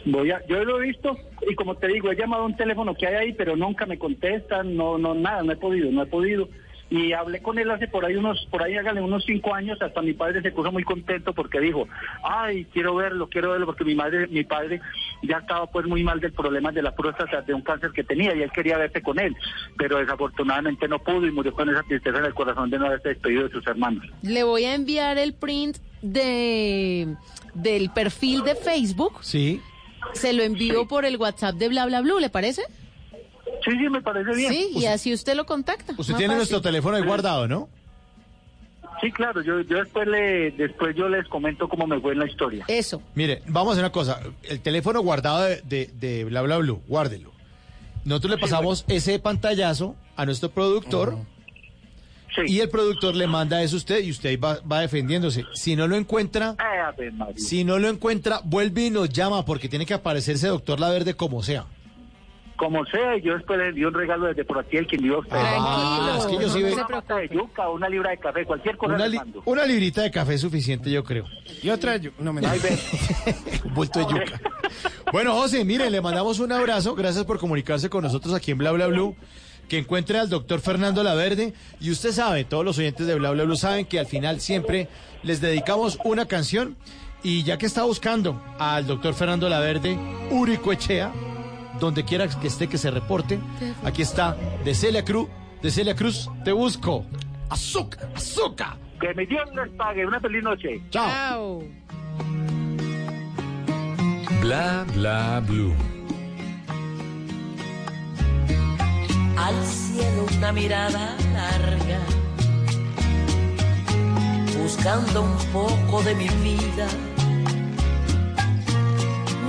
Voy a, yo lo he visto y como te digo, he llamado a un teléfono que hay ahí, pero nunca me contestan, no, no, nada, no he podido, no he podido. Y hablé con él hace por ahí unos, por ahí hágale unos cinco años, hasta mi padre se puso muy contento porque dijo, ay, quiero verlo, quiero verlo, porque mi madre, mi padre ya estaba pues muy mal del problema de la próstata, de un cáncer que tenía, y él quería verse con él, pero desafortunadamente no pudo y murió con esa tristeza en el corazón de no haberse despedido de sus hermanos. Le voy a enviar el print de del perfil de Facebook. Sí. Se lo envío por el WhatsApp de Bla Bla Blue, ¿le parece? Sí, sí, me parece bien. Sí, y así usted lo contacta. Usted tiene fácil. nuestro teléfono ahí guardado, ¿no? Sí, claro, yo, yo después le, después yo les comento cómo me fue en la historia. Eso. Mire, vamos a hacer una cosa. El teléfono guardado de, de, de Bla Bla Blue, guárdelo. Nosotros le pasamos ese pantallazo a nuestro productor. Y el productor le manda eso a usted y usted va, va defendiéndose. Si no lo encuentra, Ay, María. si no lo encuentra, vuelve y nos llama porque tiene que aparecerse doctor Laverde como sea. Como sea, yo después le envío un regalo desde por aquí el que envió a usted. Ah, es que yo sí ve- una mata de yuca, una libra de café, cualquier cosa Una, li- mando. una librita de café es suficiente, yo creo. Y otra, yo- no me vuelto de yuca. Bueno, José, mire, le mandamos un abrazo. Gracias por comunicarse con nosotros aquí en Bla Bla Blue. Que encuentre al doctor Fernando Laverde. Y usted sabe, todos los oyentes de Bla Bla Blue saben que al final siempre les dedicamos una canción. Y ya que está buscando al doctor Fernando Laverde, Urico Echea, donde quiera que esté que se reporte, aquí está de Celia Cruz, de Celia Cruz, te busco. Azúcar, azúcar. Que mi Dios les pague. Una feliz noche. Chao. Bla bla blue. al cielo una mirada larga, buscando un poco de mi vida.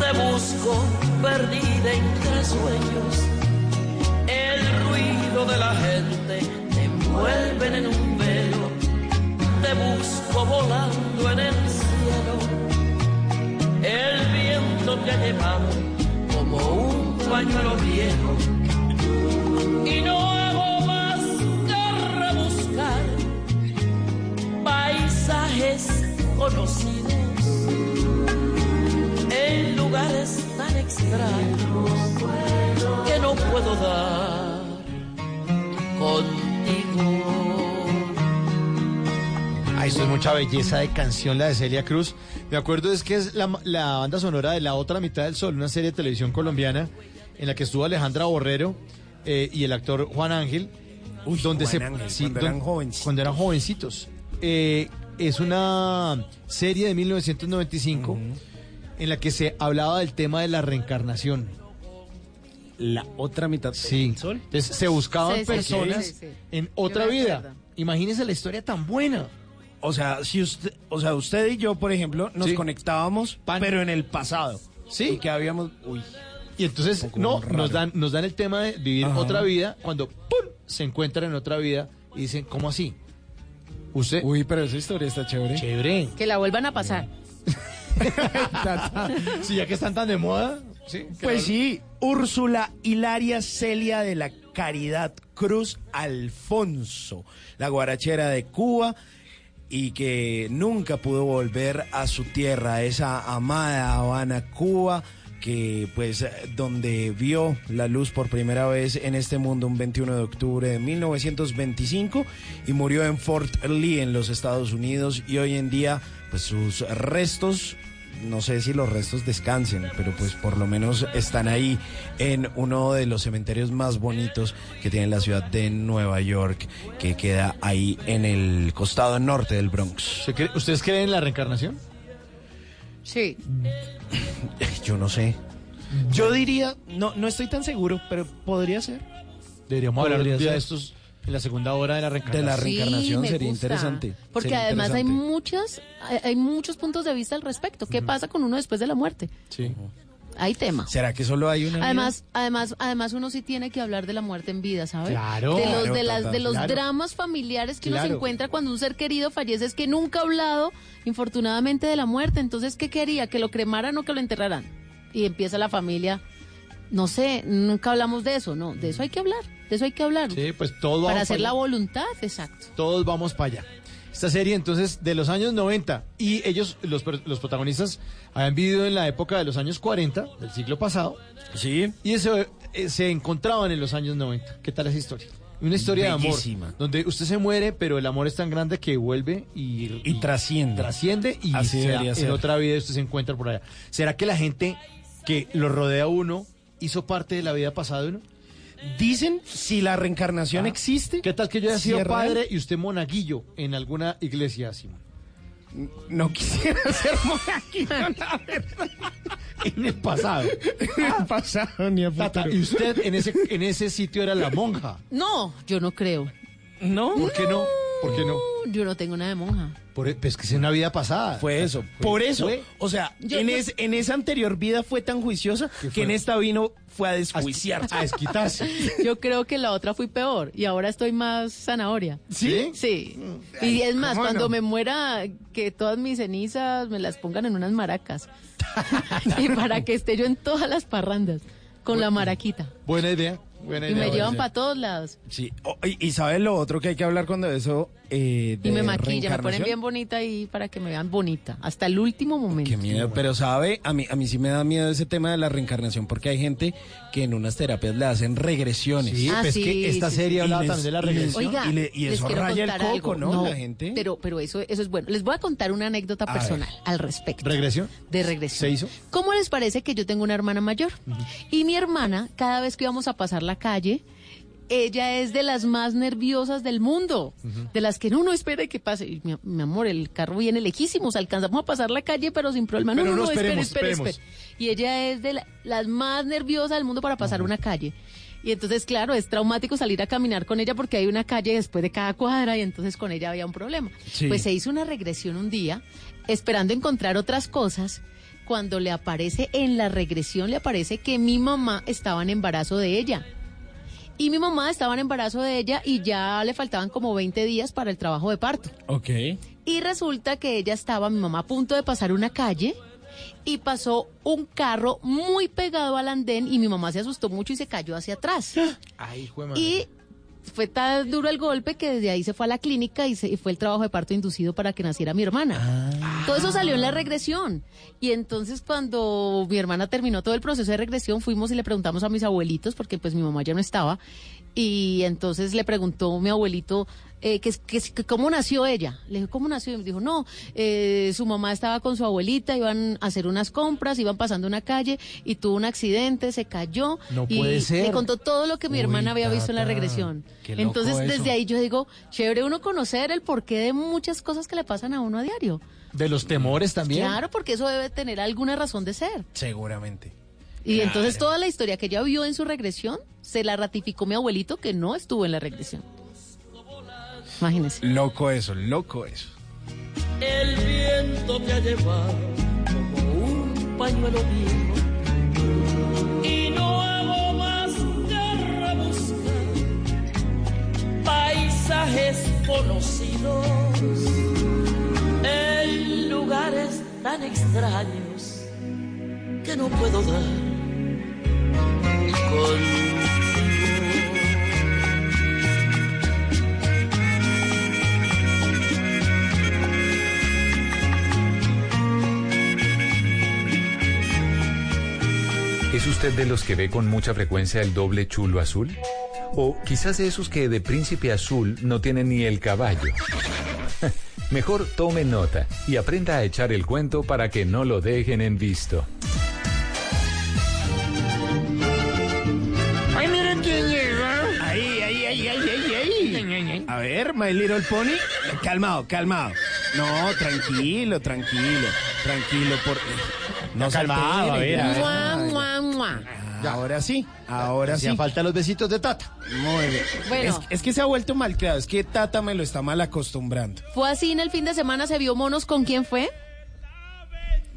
Te busco perdida entre sueños, el ruido de la gente te envuelven en un velo. Te busco volando en el cielo, el viento te ha llevado como un pañuelo viejo. Y no hago más que rebuscar paisajes conocidos extraños que no puedo dar contigo. Ay, esto es mucha belleza de canción, la de Celia Cruz. Me acuerdo es que es la, la banda sonora de La Otra Mitad del Sol, una serie de televisión colombiana en la que estuvo Alejandra Borrero eh, y el actor Juan Ángel, donde Juan se Ángel, sí, cuando don- eran jovencitos. cuando eran jovencitos. Eh, es una serie de 1995 en la que se hablaba del tema de la reencarnación. La otra mitad sí. del sol. Entonces se buscaban Sí, sí, personas sí, sí, sí. en otra vida. Imagínense la historia tan buena. O sea, si usted, o sea, usted y yo, por ejemplo, nos Sí. conectábamos, pero en el pasado. Sí. Y que habíamos, uy. Y entonces, no, nos dan, nos dan el tema de vivir Ajá. otra vida cuando ¡pum! se encuentran en otra vida y dicen, ¿cómo así? Usted. Uy, pero esa historia está chévere. Chévere. Que la vuelvan a pasar. Sí, ya que están tan de moda. Sí. Pues sí, Úrsula Hilaria Celia de la Caridad Cruz Alfonso, la guarachera de Cuba y que nunca pudo volver a su tierra, esa amada Habana, Cuba, que pues donde vio la luz por primera vez en este mundo un 21 de octubre de 1925 y murió en Fort Lee en los Estados Unidos y hoy en día pues sus restos no sé si los restos descansen, pero pues por lo menos están ahí en uno de los cementerios más bonitos que tiene la ciudad de Nueva York, que queda ahí en el costado norte del Bronx. ¿Se cree- ¿Ustedes creen en la reencarnación? Sí. Yo no sé. Yo diría, no, no estoy tan seguro, pero podría ser. Deberíamos hablar de ser. estos en la segunda hora de la De reencarnación. la Sí, reencarnación sería gusta. interesante. Porque sería además hay muchas, hay, hay muchos puntos de vista al respecto. ¿Qué pasa con uno después de la muerte? Sí. Hay tema. ¿Será que solo hay una? vida? Además, además, además uno sí tiene que hablar de la muerte en vida, ¿sabes? Claro. De los, Claro, de las, de los claro. dramas familiares que uno se encuentra cuando un ser querido fallece, es que nunca ha hablado, infortunadamente, de la muerte. Entonces, ¿qué quería? ¿Que lo cremaran o que lo enterraran? Y empieza la familia. No sé, nunca hablamos de eso, no, de eso hay que hablar, de eso hay que hablar. Sí, pues todo Para hacer para la voluntad, exacto. Todos vamos para allá. Esta serie entonces de los años 90 y ellos, los, los protagonistas, habían vivido en la época de los años 40 del siglo pasado. Sí. Y se, eh, se encontraban en los años 90. ¿Qué tal esa historia? Una historia de amor. Donde usted se muere, pero el amor es tan grande que vuelve y, Y trasciende. trasciende y Así en ser. otra vida usted se encuentra por allá. ¿Será que la gente que lo rodea a uno hizo parte de la vida pasada de uno? Dicen si la reencarnación existe. ¿Qué tal que yo haya si sido padre y usted monaguillo en alguna iglesia, Simón? No quisiera ser monaguillo, la verdad. En el pasado. En el pasado ni a Tata, y usted en ese, en ese sitio era la monja. No, yo no creo. ¿No? ¿Por qué no? ¿Por qué no? Yo no tengo nada de monja. Por, pues que es una vida pasada. Fue eso. Por eso. fue. O sea, Yo- en, es- en esa anterior vida fue tan juiciosa que, en esta vino fue a desjuiciar. A desquitarse. Yo creo que la otra fui peor y ahora estoy más zanahoria. ¿Sí? Sí. Y es más, ¿cómo cuando no? me muera, que todas mis cenizas me las pongan en unas maracas. y para que esté yo en todas las parrandas con la maraquita. Buena idea. Buena y me idea, llevan para todos lados. Sí, Oh, y, y ¿sabes lo otro que hay que hablar cuando eso eh, Y de me maquilla, me ponen bien bonita ahí para que me vean bonita. Hasta el último momento. Qué miedo, pero sabe, a mí, a mí sí me da miedo ese tema de la reencarnación porque hay gente que en unas terapias le hacen regresiones. Sí, Ah, pues sí, que esta sí, serie sí. hablaba Y también de la y regresión. Oiga, y le- y eso raya el coco, algo. ¿no? La gente. Pero, pero eso, eso es bueno. Les voy a contar una anécdota A personal al respecto. ¿Regresión? De regresión. ¿Se hizo? ¿Cómo les parece que yo tengo una hermana mayor? Y mi hermana, cada vez que íbamos a pasar la calle, ella es de las más nerviosas del mundo, de las que no, no espere que pase. Y, mi, mi amor, el carro viene lejísimos, alcanzamos a pasar la calle, pero sin problema. No, Pero no, no, no, espere, esperemos, espere, esperemos. espere. Y ella es de la- las más nerviosas del mundo para pasar una calle. Y entonces, claro, es traumático salir a caminar con ella porque hay una calle después de cada cuadra y entonces con ella había un problema. Sí. Pues se hizo una regresión un día, esperando encontrar otras cosas. Cuando le aparece en la regresión, le aparece que mi mamá estaba en embarazo de ella. Y mi mamá estaba en embarazo de ella y ya le faltaban como 20 días para el trabajo de parto. Ok. Y resulta que ella estaba, mi mamá, a punto de pasar una calle y pasó un carro muy pegado al andén y mi mamá se asustó mucho y se cayó hacia atrás. Ay, hijo de madre. Y fue tan duro el golpe que desde ahí se fue a la clínica y, se, y fue el trabajo de parto inducido para que naciera mi hermana. Todo eso salió en la regresión. Y entonces cuando mi hermana terminó todo el proceso de regresión, fuimos y le preguntamos a mis abuelitos, porque pues mi mamá ya no estaba, y entonces le preguntó mi abuelito eh, que, que- que cómo nació ella. Le dijo, ¿cómo nació? Y me dijo, no, eh, su mamá estaba con su abuelita, iban a hacer unas compras, iban pasando una calle y tuvo un accidente, se cayó. No y puede ser. Le contó todo lo que mi Uy, hermana había visto en la regresión. Entonces, eso. desde ahí yo digo, chévere uno conocer el porqué de muchas cosas que le pasan a uno a diario. De los temores también. Claro, porque eso debe tener alguna razón de ser. Seguramente. Y entonces toda la historia que ella vio en su regresión se la ratificó mi abuelito que no estuvo en la regresión. Imagínese. Loco eso, loco eso. El viento te ha llevado como un pañuelo viejo y no hago más que rebuscar paisajes conocidos en lugares tan extraños que no puedo dar contigo. ¿Es usted de los que ve con mucha frecuencia el doble chulo azul? O quizás de esos que de príncipe azul no tienen ni el caballo. Mejor tome nota y aprenda a echar el cuento para que no lo dejen en visto. Ay, miren quién llegó. Ahí, ahí, ahí, ahí, ahí, ahí. A ver, My Little Pony. Calmado, calmado. No, tranquilo, tranquilo, tranquilo. Por... No se calmado, altere, a ver, ya. a ver. Mua, mua, mua. Ahora sí, ahora sí. Hacía falta los besitos de Tata. Muy bien. Bueno. Es, es que se ha vuelto mal creado. Es que Tata me lo está mal acostumbrando. Fue así en el fin de semana, se vio monos con quién fue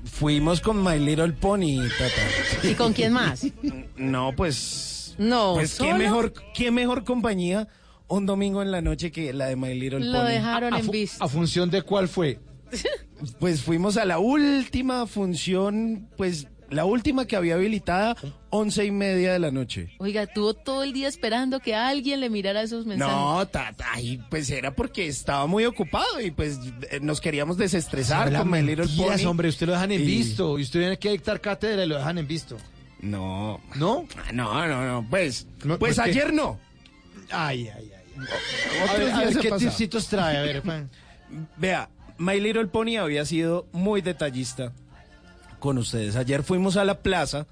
Fuimos con My Little Pony, Tata. y con quién más. No, pues. No, Pues qué ¿solo? mejor, qué mejor compañía un domingo en la noche que la de My Little Lo Pony. dejaron a, en visto. ¿A función de cuál fue? Pues fuimos a la última función, pues la última que había habilitada, once y media de la noche. Oiga, tuvo todo el día esperando que alguien le mirara esos mensajes. No, tata, ay, pues era porque estaba muy ocupado y pues eh, nos queríamos desestresar con My Little Pony. hombre, usted lo dejan en Y- visto. Y usted tiene que dictar cátedra y lo dejan en visto. No, ¿No? ah, no, no, no, pues, No, pues pues, ¿qué? ayer no. Ay, ay, ay. A Otros ver, a días ver, he ¿qué pasado. tipsitos trae? A ver, pa. Vea, My Little Pony había sido muy detallista con ustedes. Ayer fuimos a la plaza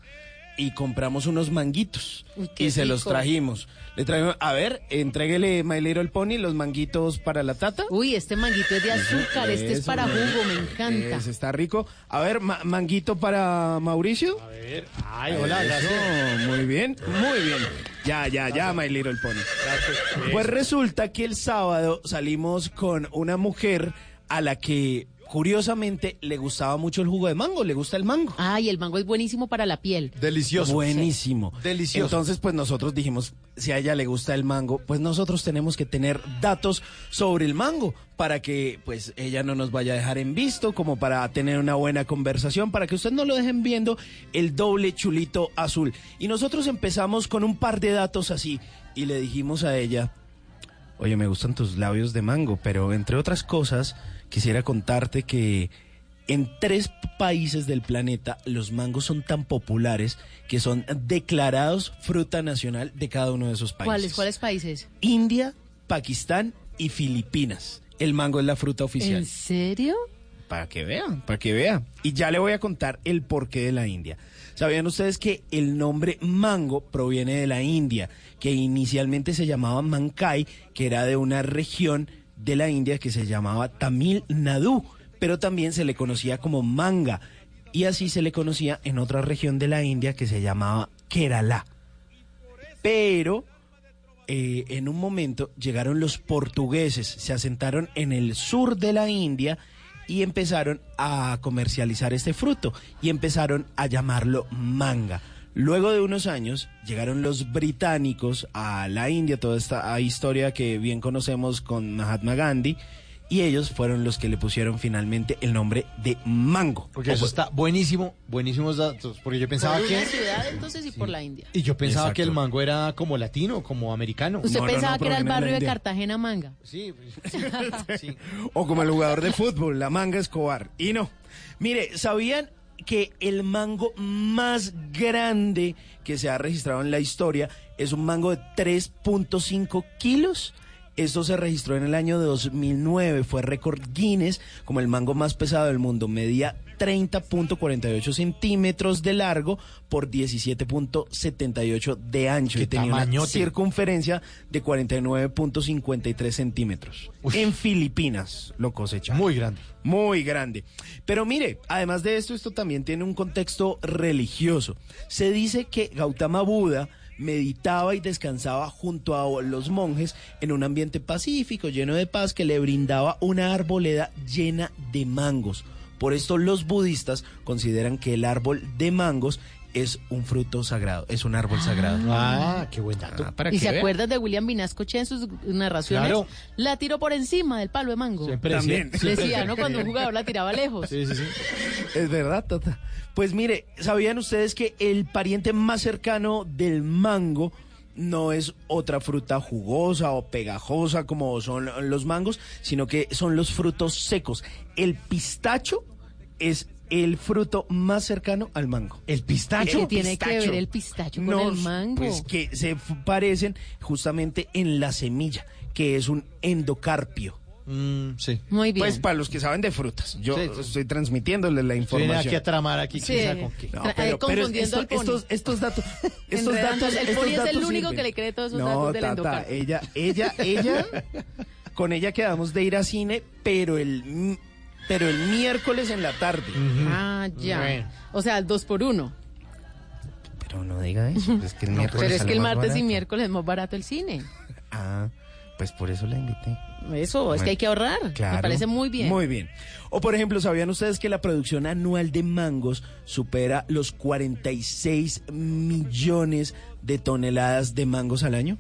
y compramos unos manguitos Uy, qué y se los trajimos. Le trajimos, a ver, entréguele My Little Pony los manguitos para la tata. Uy, este manguito es de azúcar, este es para jugo, me encanta. Ese está rico. A ver, ma- manguito para Mauricio. A ver. Ay, hola, Eso, gracias. Muy bien, muy bien. Ya, ya, ya, My Little Pony. Gracias. Pues resulta que el sábado salimos con una mujer a la que curiosamente le gustaba mucho el jugo de mango, le gusta el mango. Ay, el mango es buenísimo para la piel. Delicioso. Buenísimo. Delicioso. Entonces, pues nosotros dijimos, si a ella le gusta el mango, pues nosotros tenemos que tener datos sobre el mango para que pues ella no nos vaya a dejar en visto, como para tener una buena conversación, para que usted no lo dejen viendo el doble chulito azul. Y nosotros empezamos con un par de datos así y le dijimos a ella, oye, me gustan tus labios de mango, pero entre otras cosas, quisiera contarte que en tres países del planeta los mangos son tan populares que son declarados fruta nacional de cada uno de esos países. ¿Cuáles, cuáles países? India, Pakistán y Filipinas. El mango es la fruta oficial. ¿En serio? Para que vean, para que vean. Y ya le voy a contar el porqué de la India. ¿Sabían ustedes que el nombre mango proviene de la India, que inicialmente se llamaba Mankai, que era de una región de la India que se llamaba Tamil Nadu, pero también se le conocía como manga, y así se le conocía en otra región de la India que se llamaba Kerala. Pero eh, en un momento llegaron los portugueses, se asentaron en el sur de la India y empezaron a comercializar este fruto y empezaron a llamarlo manga. Luego de unos años llegaron los británicos a la India, toda esta historia que bien conocemos con Mahatma Gandhi, y ellos fueron los que le pusieron finalmente el nombre de mango. Porque eso está buenísimo, buenísimos datos. Porque yo pensaba por que. una ciudad entonces y por la India. Y yo pensaba Exacto. que el mango era como latino, como americano. Usted No, pensaba no, que era el barrio de. Cartagena Manga. Sí, pues, sí, sí. O como el jugador de fútbol, la manga Escobar. Y no. Mire, ¿sabían que el mango más grande que se ha registrado en la historia es un mango de 3.5 kilos? Esto se registró en el año 2009, fue récord Guinness como el mango más pesado del mundo. Medía 30.48 centímetros de largo por 17.78 de ancho ¡Qué y tenía una circunferencia de 49.53 centímetros. En Filipinas lo cosecharon. Muy grande. Muy grande. Pero mire, además de esto, esto también tiene un contexto religioso. Se dice que Gautama Buda meditaba y descansaba junto a los monjes en un ambiente pacífico, lleno de paz, que le brindaba una arboleda llena de mangos. Por esto los budistas consideran que el árbol de mangos es un fruto sagrado, es un árbol sagrado. Ah, qué buen dato. para ¿Y que se acuerdan de William Vinascoche en sus narraciones? Claro. La tiró por encima del palo de mango. Siempre También. decía- siempre Decía, decía- ¿no? Cuando un jugador la tiraba lejos. Sí, sí, sí. Es verdad, Tota. Pues mire, ¿sabían ustedes que el pariente más cercano del mango no es otra fruta jugosa o pegajosa como son los mangos, sino que son los frutos secos? El pistacho es el fruto más cercano al mango. El pistacho. ¿Qué tiene que ver el pistacho con el mango? Pues que se parecen justamente en la semilla, que es un endocarpio. Mm, sí. Muy bien. Pues para los que saben de frutas, yo Sí. estoy transmitiéndoles la información. aquí a tramar aquí. Sí. con qué. No, pero, eh, pero confundiendo esto- estos, estos datos, estos datos, El estos es el único sirven. que le cree todos esos no, datos del tata, endocarpio. ella, ella, ella, con ella quedamos de ir a cine, pero el, pero el miércoles en la tarde. Ah, ya. Bueno. O sea, el dos por uno. Pero no diga eso, es que el miércoles Pero es que el martes y miércoles es más barato el cine. Ah, pues por eso la invité. Eso, es que hay que ahorrar. Claro. Me parece muy bien. Muy bien. O por ejemplo, ¿sabían ustedes que la producción anual de mangos supera los 46 millones de toneladas de mangos al año?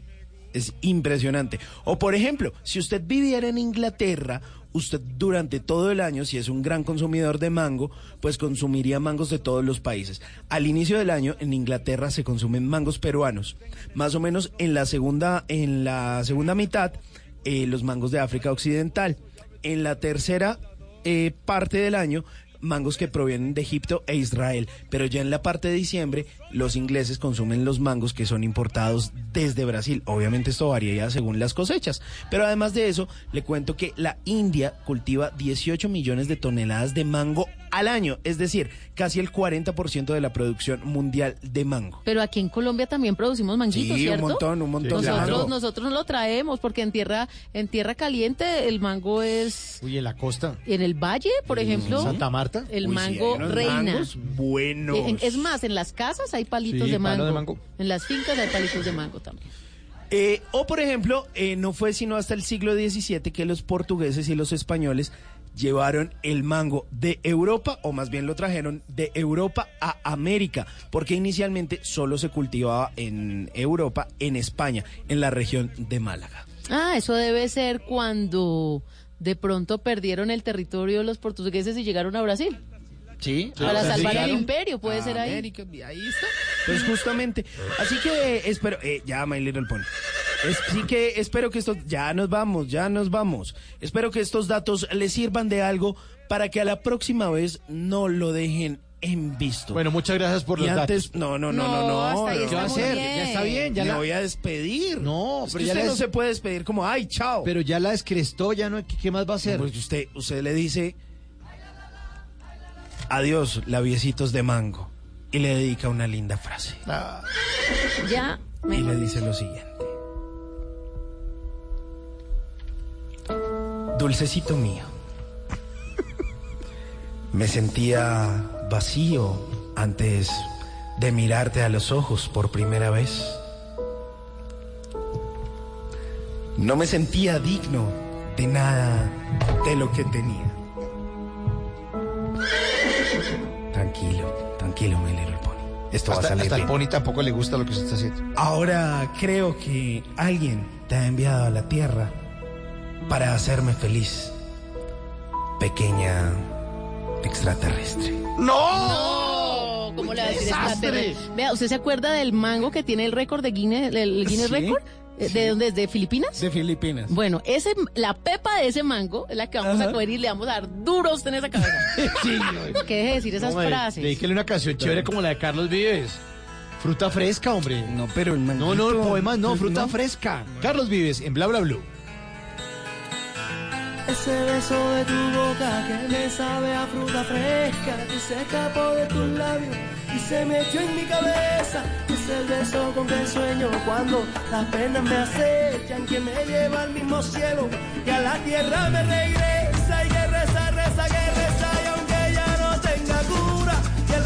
Es impresionante. O por ejemplo, si usted viviera en Inglaterra, usted durante todo el año, si es un gran consumidor de mango, pues consumiría mangos de todos los países. Al inicio del año en Inglaterra se consumen mangos peruanos. Más o menos en la segunda en la segunda mitad eh, los mangos de África Occidental. En la tercera eh, parte del año, mangos que provienen de Egipto e Israel. Pero ya en la parte de diciembre, los ingleses consumen los mangos que son importados desde Brasil. Obviamente esto varía según las cosechas. Pero además de eso, le cuento que la India cultiva 18 millones de toneladas de mango al año. Es decir, casi el 40% de la producción mundial de mango. Pero aquí en Colombia también producimos manguitos, Sí, un ¿cierto? montón, un montón de Nosotros, mango. nosotros no lo traemos porque en tierra, en tierra caliente el mango es Uy, en la costa. en el valle, por ejemplo, Santa Marta. el Uy, sí, mango unos reina. mangos buenos. En- es más, en las casas hay palitos Sí, de, palo mango. de mango. En las fincas hay palitos de mango también. Eh, o por ejemplo, eh, no fue sino hasta el siglo XVII que los portugueses y los españoles llevaron el mango de Europa, o más bien lo trajeron de Europa a América, porque inicialmente solo se cultivaba en Europa, en España, en la región de Málaga. Ah, eso debe ser cuando de pronto perdieron el territorio los portugueses y llegaron a Brasil. Sí, Para salvar el Llegaron imperio, puede ser ahí. América, ahí está. Pues justamente, así que espero, eh, ya My Little Pony. Así que espero que estos, ya nos vamos, ya nos vamos. Espero que estos datos les sirvan de algo para que a la próxima vez no lo dejen en visto. Bueno, muchas gracias por Y los antes, datos. no, no, no, No, no, ¿Qué va a hacer? bien. Ya está bien, ya Le la- voy a despedir. No, Es pero que ya usted la no se puede despedir como, ay, chao. Pero ya la descrestó, ya no, ¿qué, qué más va a hacer? Pues usted, usted le dice adiós, labiecitos de mango. Y le dedica una linda frase. Ya. Y le dice lo siguiente. Dulcecito mío. Me sentía vacío antes de mirarte a los ojos por primera vez. No me sentía digno de nada de lo que tenía. Tranquilo, tranquilo, My Little Pony. Esto va a salir hasta el bien. pony tampoco le gusta lo que se está haciendo. Ahora creo que alguien te ha enviado a la Tierra para hacerme feliz. Pequeña extraterrestre. No, ¿cómo le va a decir desastre! extraterrestre? Vea, ¿usted se acuerda del mango que tiene el récord de Guinness, el Guinness Sí, Record? Eh, ¿De dónde es? ¿De Filipinas? De Filipinas. Bueno, ese, la pepa de ese mango es la que vamos a Ajá. coger y le vamos a dar duros en esa cabeza. que deje de decir esas frases. Dedíquele una canción chévere como la de Carlos Vives. Fruta fresca, hombre. No, pero el No, no, manguito- poemas no, fruta no. fresca. Carlos Vives en Bla Bla Blue. Ese beso de tu boca que me sabe a fruta fresca que se escapó de tus labios y se metió en mi cabeza. Es el beso con que sueño cuando las penas me acechan, que me lleva al mismo cielo y a la tierra me regresa y que reza, reza, que reza y aunque ya no tenga cura, que el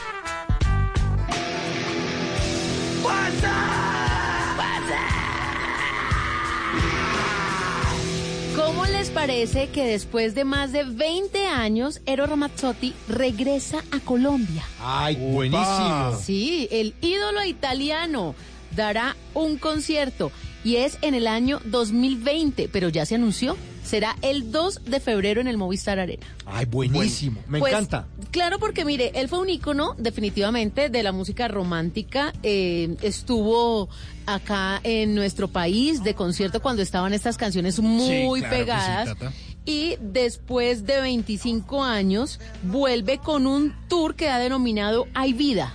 Parece que después de más de 20 años, Ero Ramazzotti regresa a Colombia? Ay, buenísimo. Sí, el ídolo italiano dará un concierto y es en el año 2020, pero ya se anunció. Será el 2 de febrero en el Movistar Arena. Ay, buenísimo. Me Pues, encanta. Claro, porque mire, él fue un ícono definitivamente de la música romántica. eh, estuvo acá en nuestro país de concierto cuando estaban estas canciones muy claro que sí, pegadas. Y después de 25 años vuelve con un tour que ha denominado Hay Vida.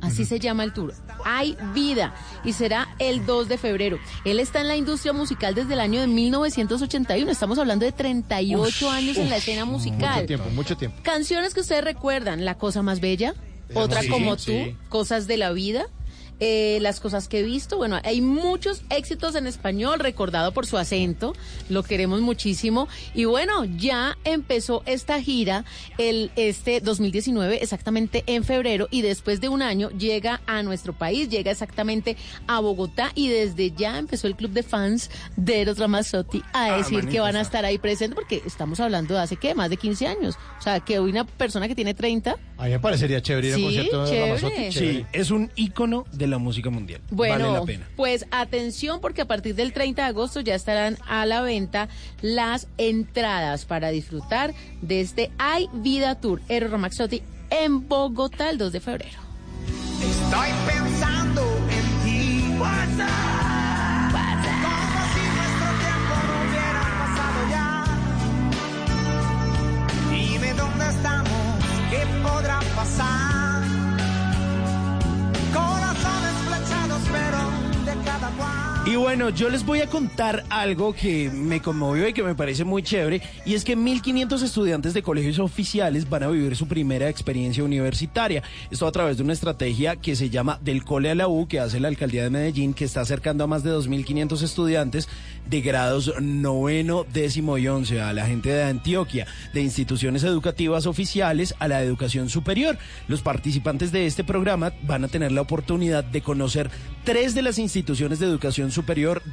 Así se llama el tour. Hay vida y será el 2 de febrero. Él está en la industria musical desde el año de 1981. Estamos hablando de 38 años en la escena musical. Mucho tiempo, mucho tiempo. Canciones que ustedes recuerdan, La cosa más bella, Otra sí, como tú, sí. Cosas de la vida, eh, Las cosas que he visto. Bueno, hay muchos éxitos en español, recordado por su acento, lo queremos muchísimo. Y bueno, ya empezó esta gira el este 2019, exactamente en febrero, y después de un año llega a nuestro país, llega exactamente a Bogotá, y desde ya empezó el club de fans de Eros Ramazzotti a Ah, decir que van a estar ahí presentes, porque estamos hablando de hace, ¿qué? Más de 15 años. O sea, que hoy una persona que tiene 30 A mí me parecería chévere ir a un Sí, concierto de chévere. Ramazotti. Sí, es un ícono de de la música mundial. Bueno, vale la pena. pues atención porque a partir del 30 de agosto ya estarán a la venta las entradas para disfrutar de este Hay Vida Tour Ero Ramazotti en Bogotá el 2 de febrero. Estoy pensando en ti. WhatsApp. Como si nuestro tiempo no hubiera pasado ya. Dime dónde estamos, qué podrá pasar. Flechados, pero de cada cual. Y bueno, yo les voy a contar algo que me conmovió y que me parece muy chévere, y es que 1.500 estudiantes de colegios oficiales van a vivir su primera experiencia universitaria. Esto a través de una estrategia que se llama Del Cole a la U, que hace la Alcaldía de Medellín, que está acercando a más de 2.500 estudiantes de grados noveno, décimo y once, a la gente de Antioquia, de instituciones educativas oficiales a la educación superior. Los participantes de este programa van a tener la oportunidad de conocer tres de las instituciones de educación superior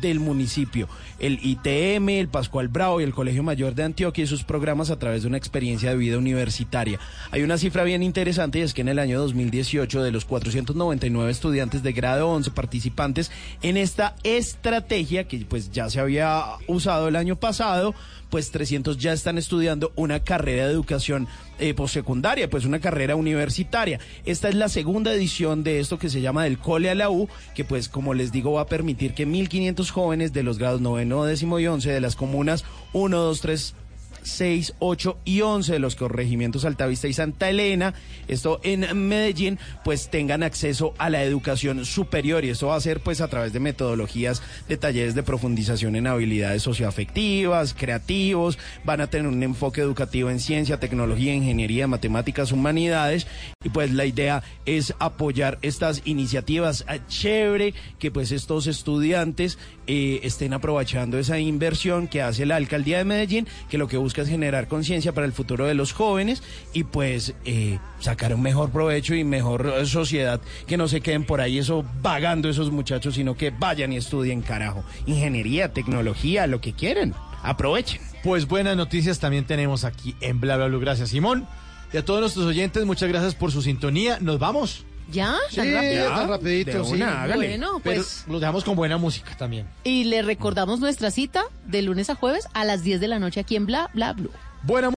del municipio, el ITM, el Pascual Bravo y el Colegio Mayor de Antioquia y sus programas a través de una experiencia de vida universitaria. Hay una cifra bien interesante y es que en el año 2018 de los 499 estudiantes de grado 11 participantes en esta estrategia que pues ya se había usado el año pasado, pues 300 ya están estudiando una carrera de educación eh, postsecundaria, pues una carrera universitaria. Esta es la segunda edición de esto que se llama del Cole a la U, que pues como les digo va a permitir que 1.500 jóvenes de los grados noveno, décimo y once de las comunas 1, 2, 3, 6, 8 y 11 de los corregimientos Altavista y Santa Elena, esto en Medellín, pues tengan acceso a la educación superior. Y esto va a ser pues a través de metodologías de talleres de profundización en habilidades socioafectivas, creativos, van a tener un enfoque educativo en ciencia, tecnología, ingeniería, matemáticas, humanidades. Y pues la idea es apoyar estas iniciativas Ah, chévere que pues estos estudiantes eh, estén aprovechando esa inversión que hace la alcaldía de Medellín, que lo que busca es generar conciencia para el futuro de los jóvenes y pues eh, sacar un mejor provecho y mejor sociedad, que no se queden por ahí eso vagando esos muchachos, sino que vayan y estudien carajo. Ingeniería, tecnología, lo que quieren. Aprovechen. Pues buenas noticias también tenemos aquí en Bla Bla. Gracias, Simón. Y a todos nuestros oyentes, muchas gracias por su sintonía. Nos vamos. ¿Ya? ¿Tan Sí, rápido? tan rapidito, de sí. una, hágale. Bueno, Pero pues... los dejamos con buena música también. Y le recordamos nuestra cita de lunes a jueves a las 10 de la noche aquí en Bla Bla Blue. Buena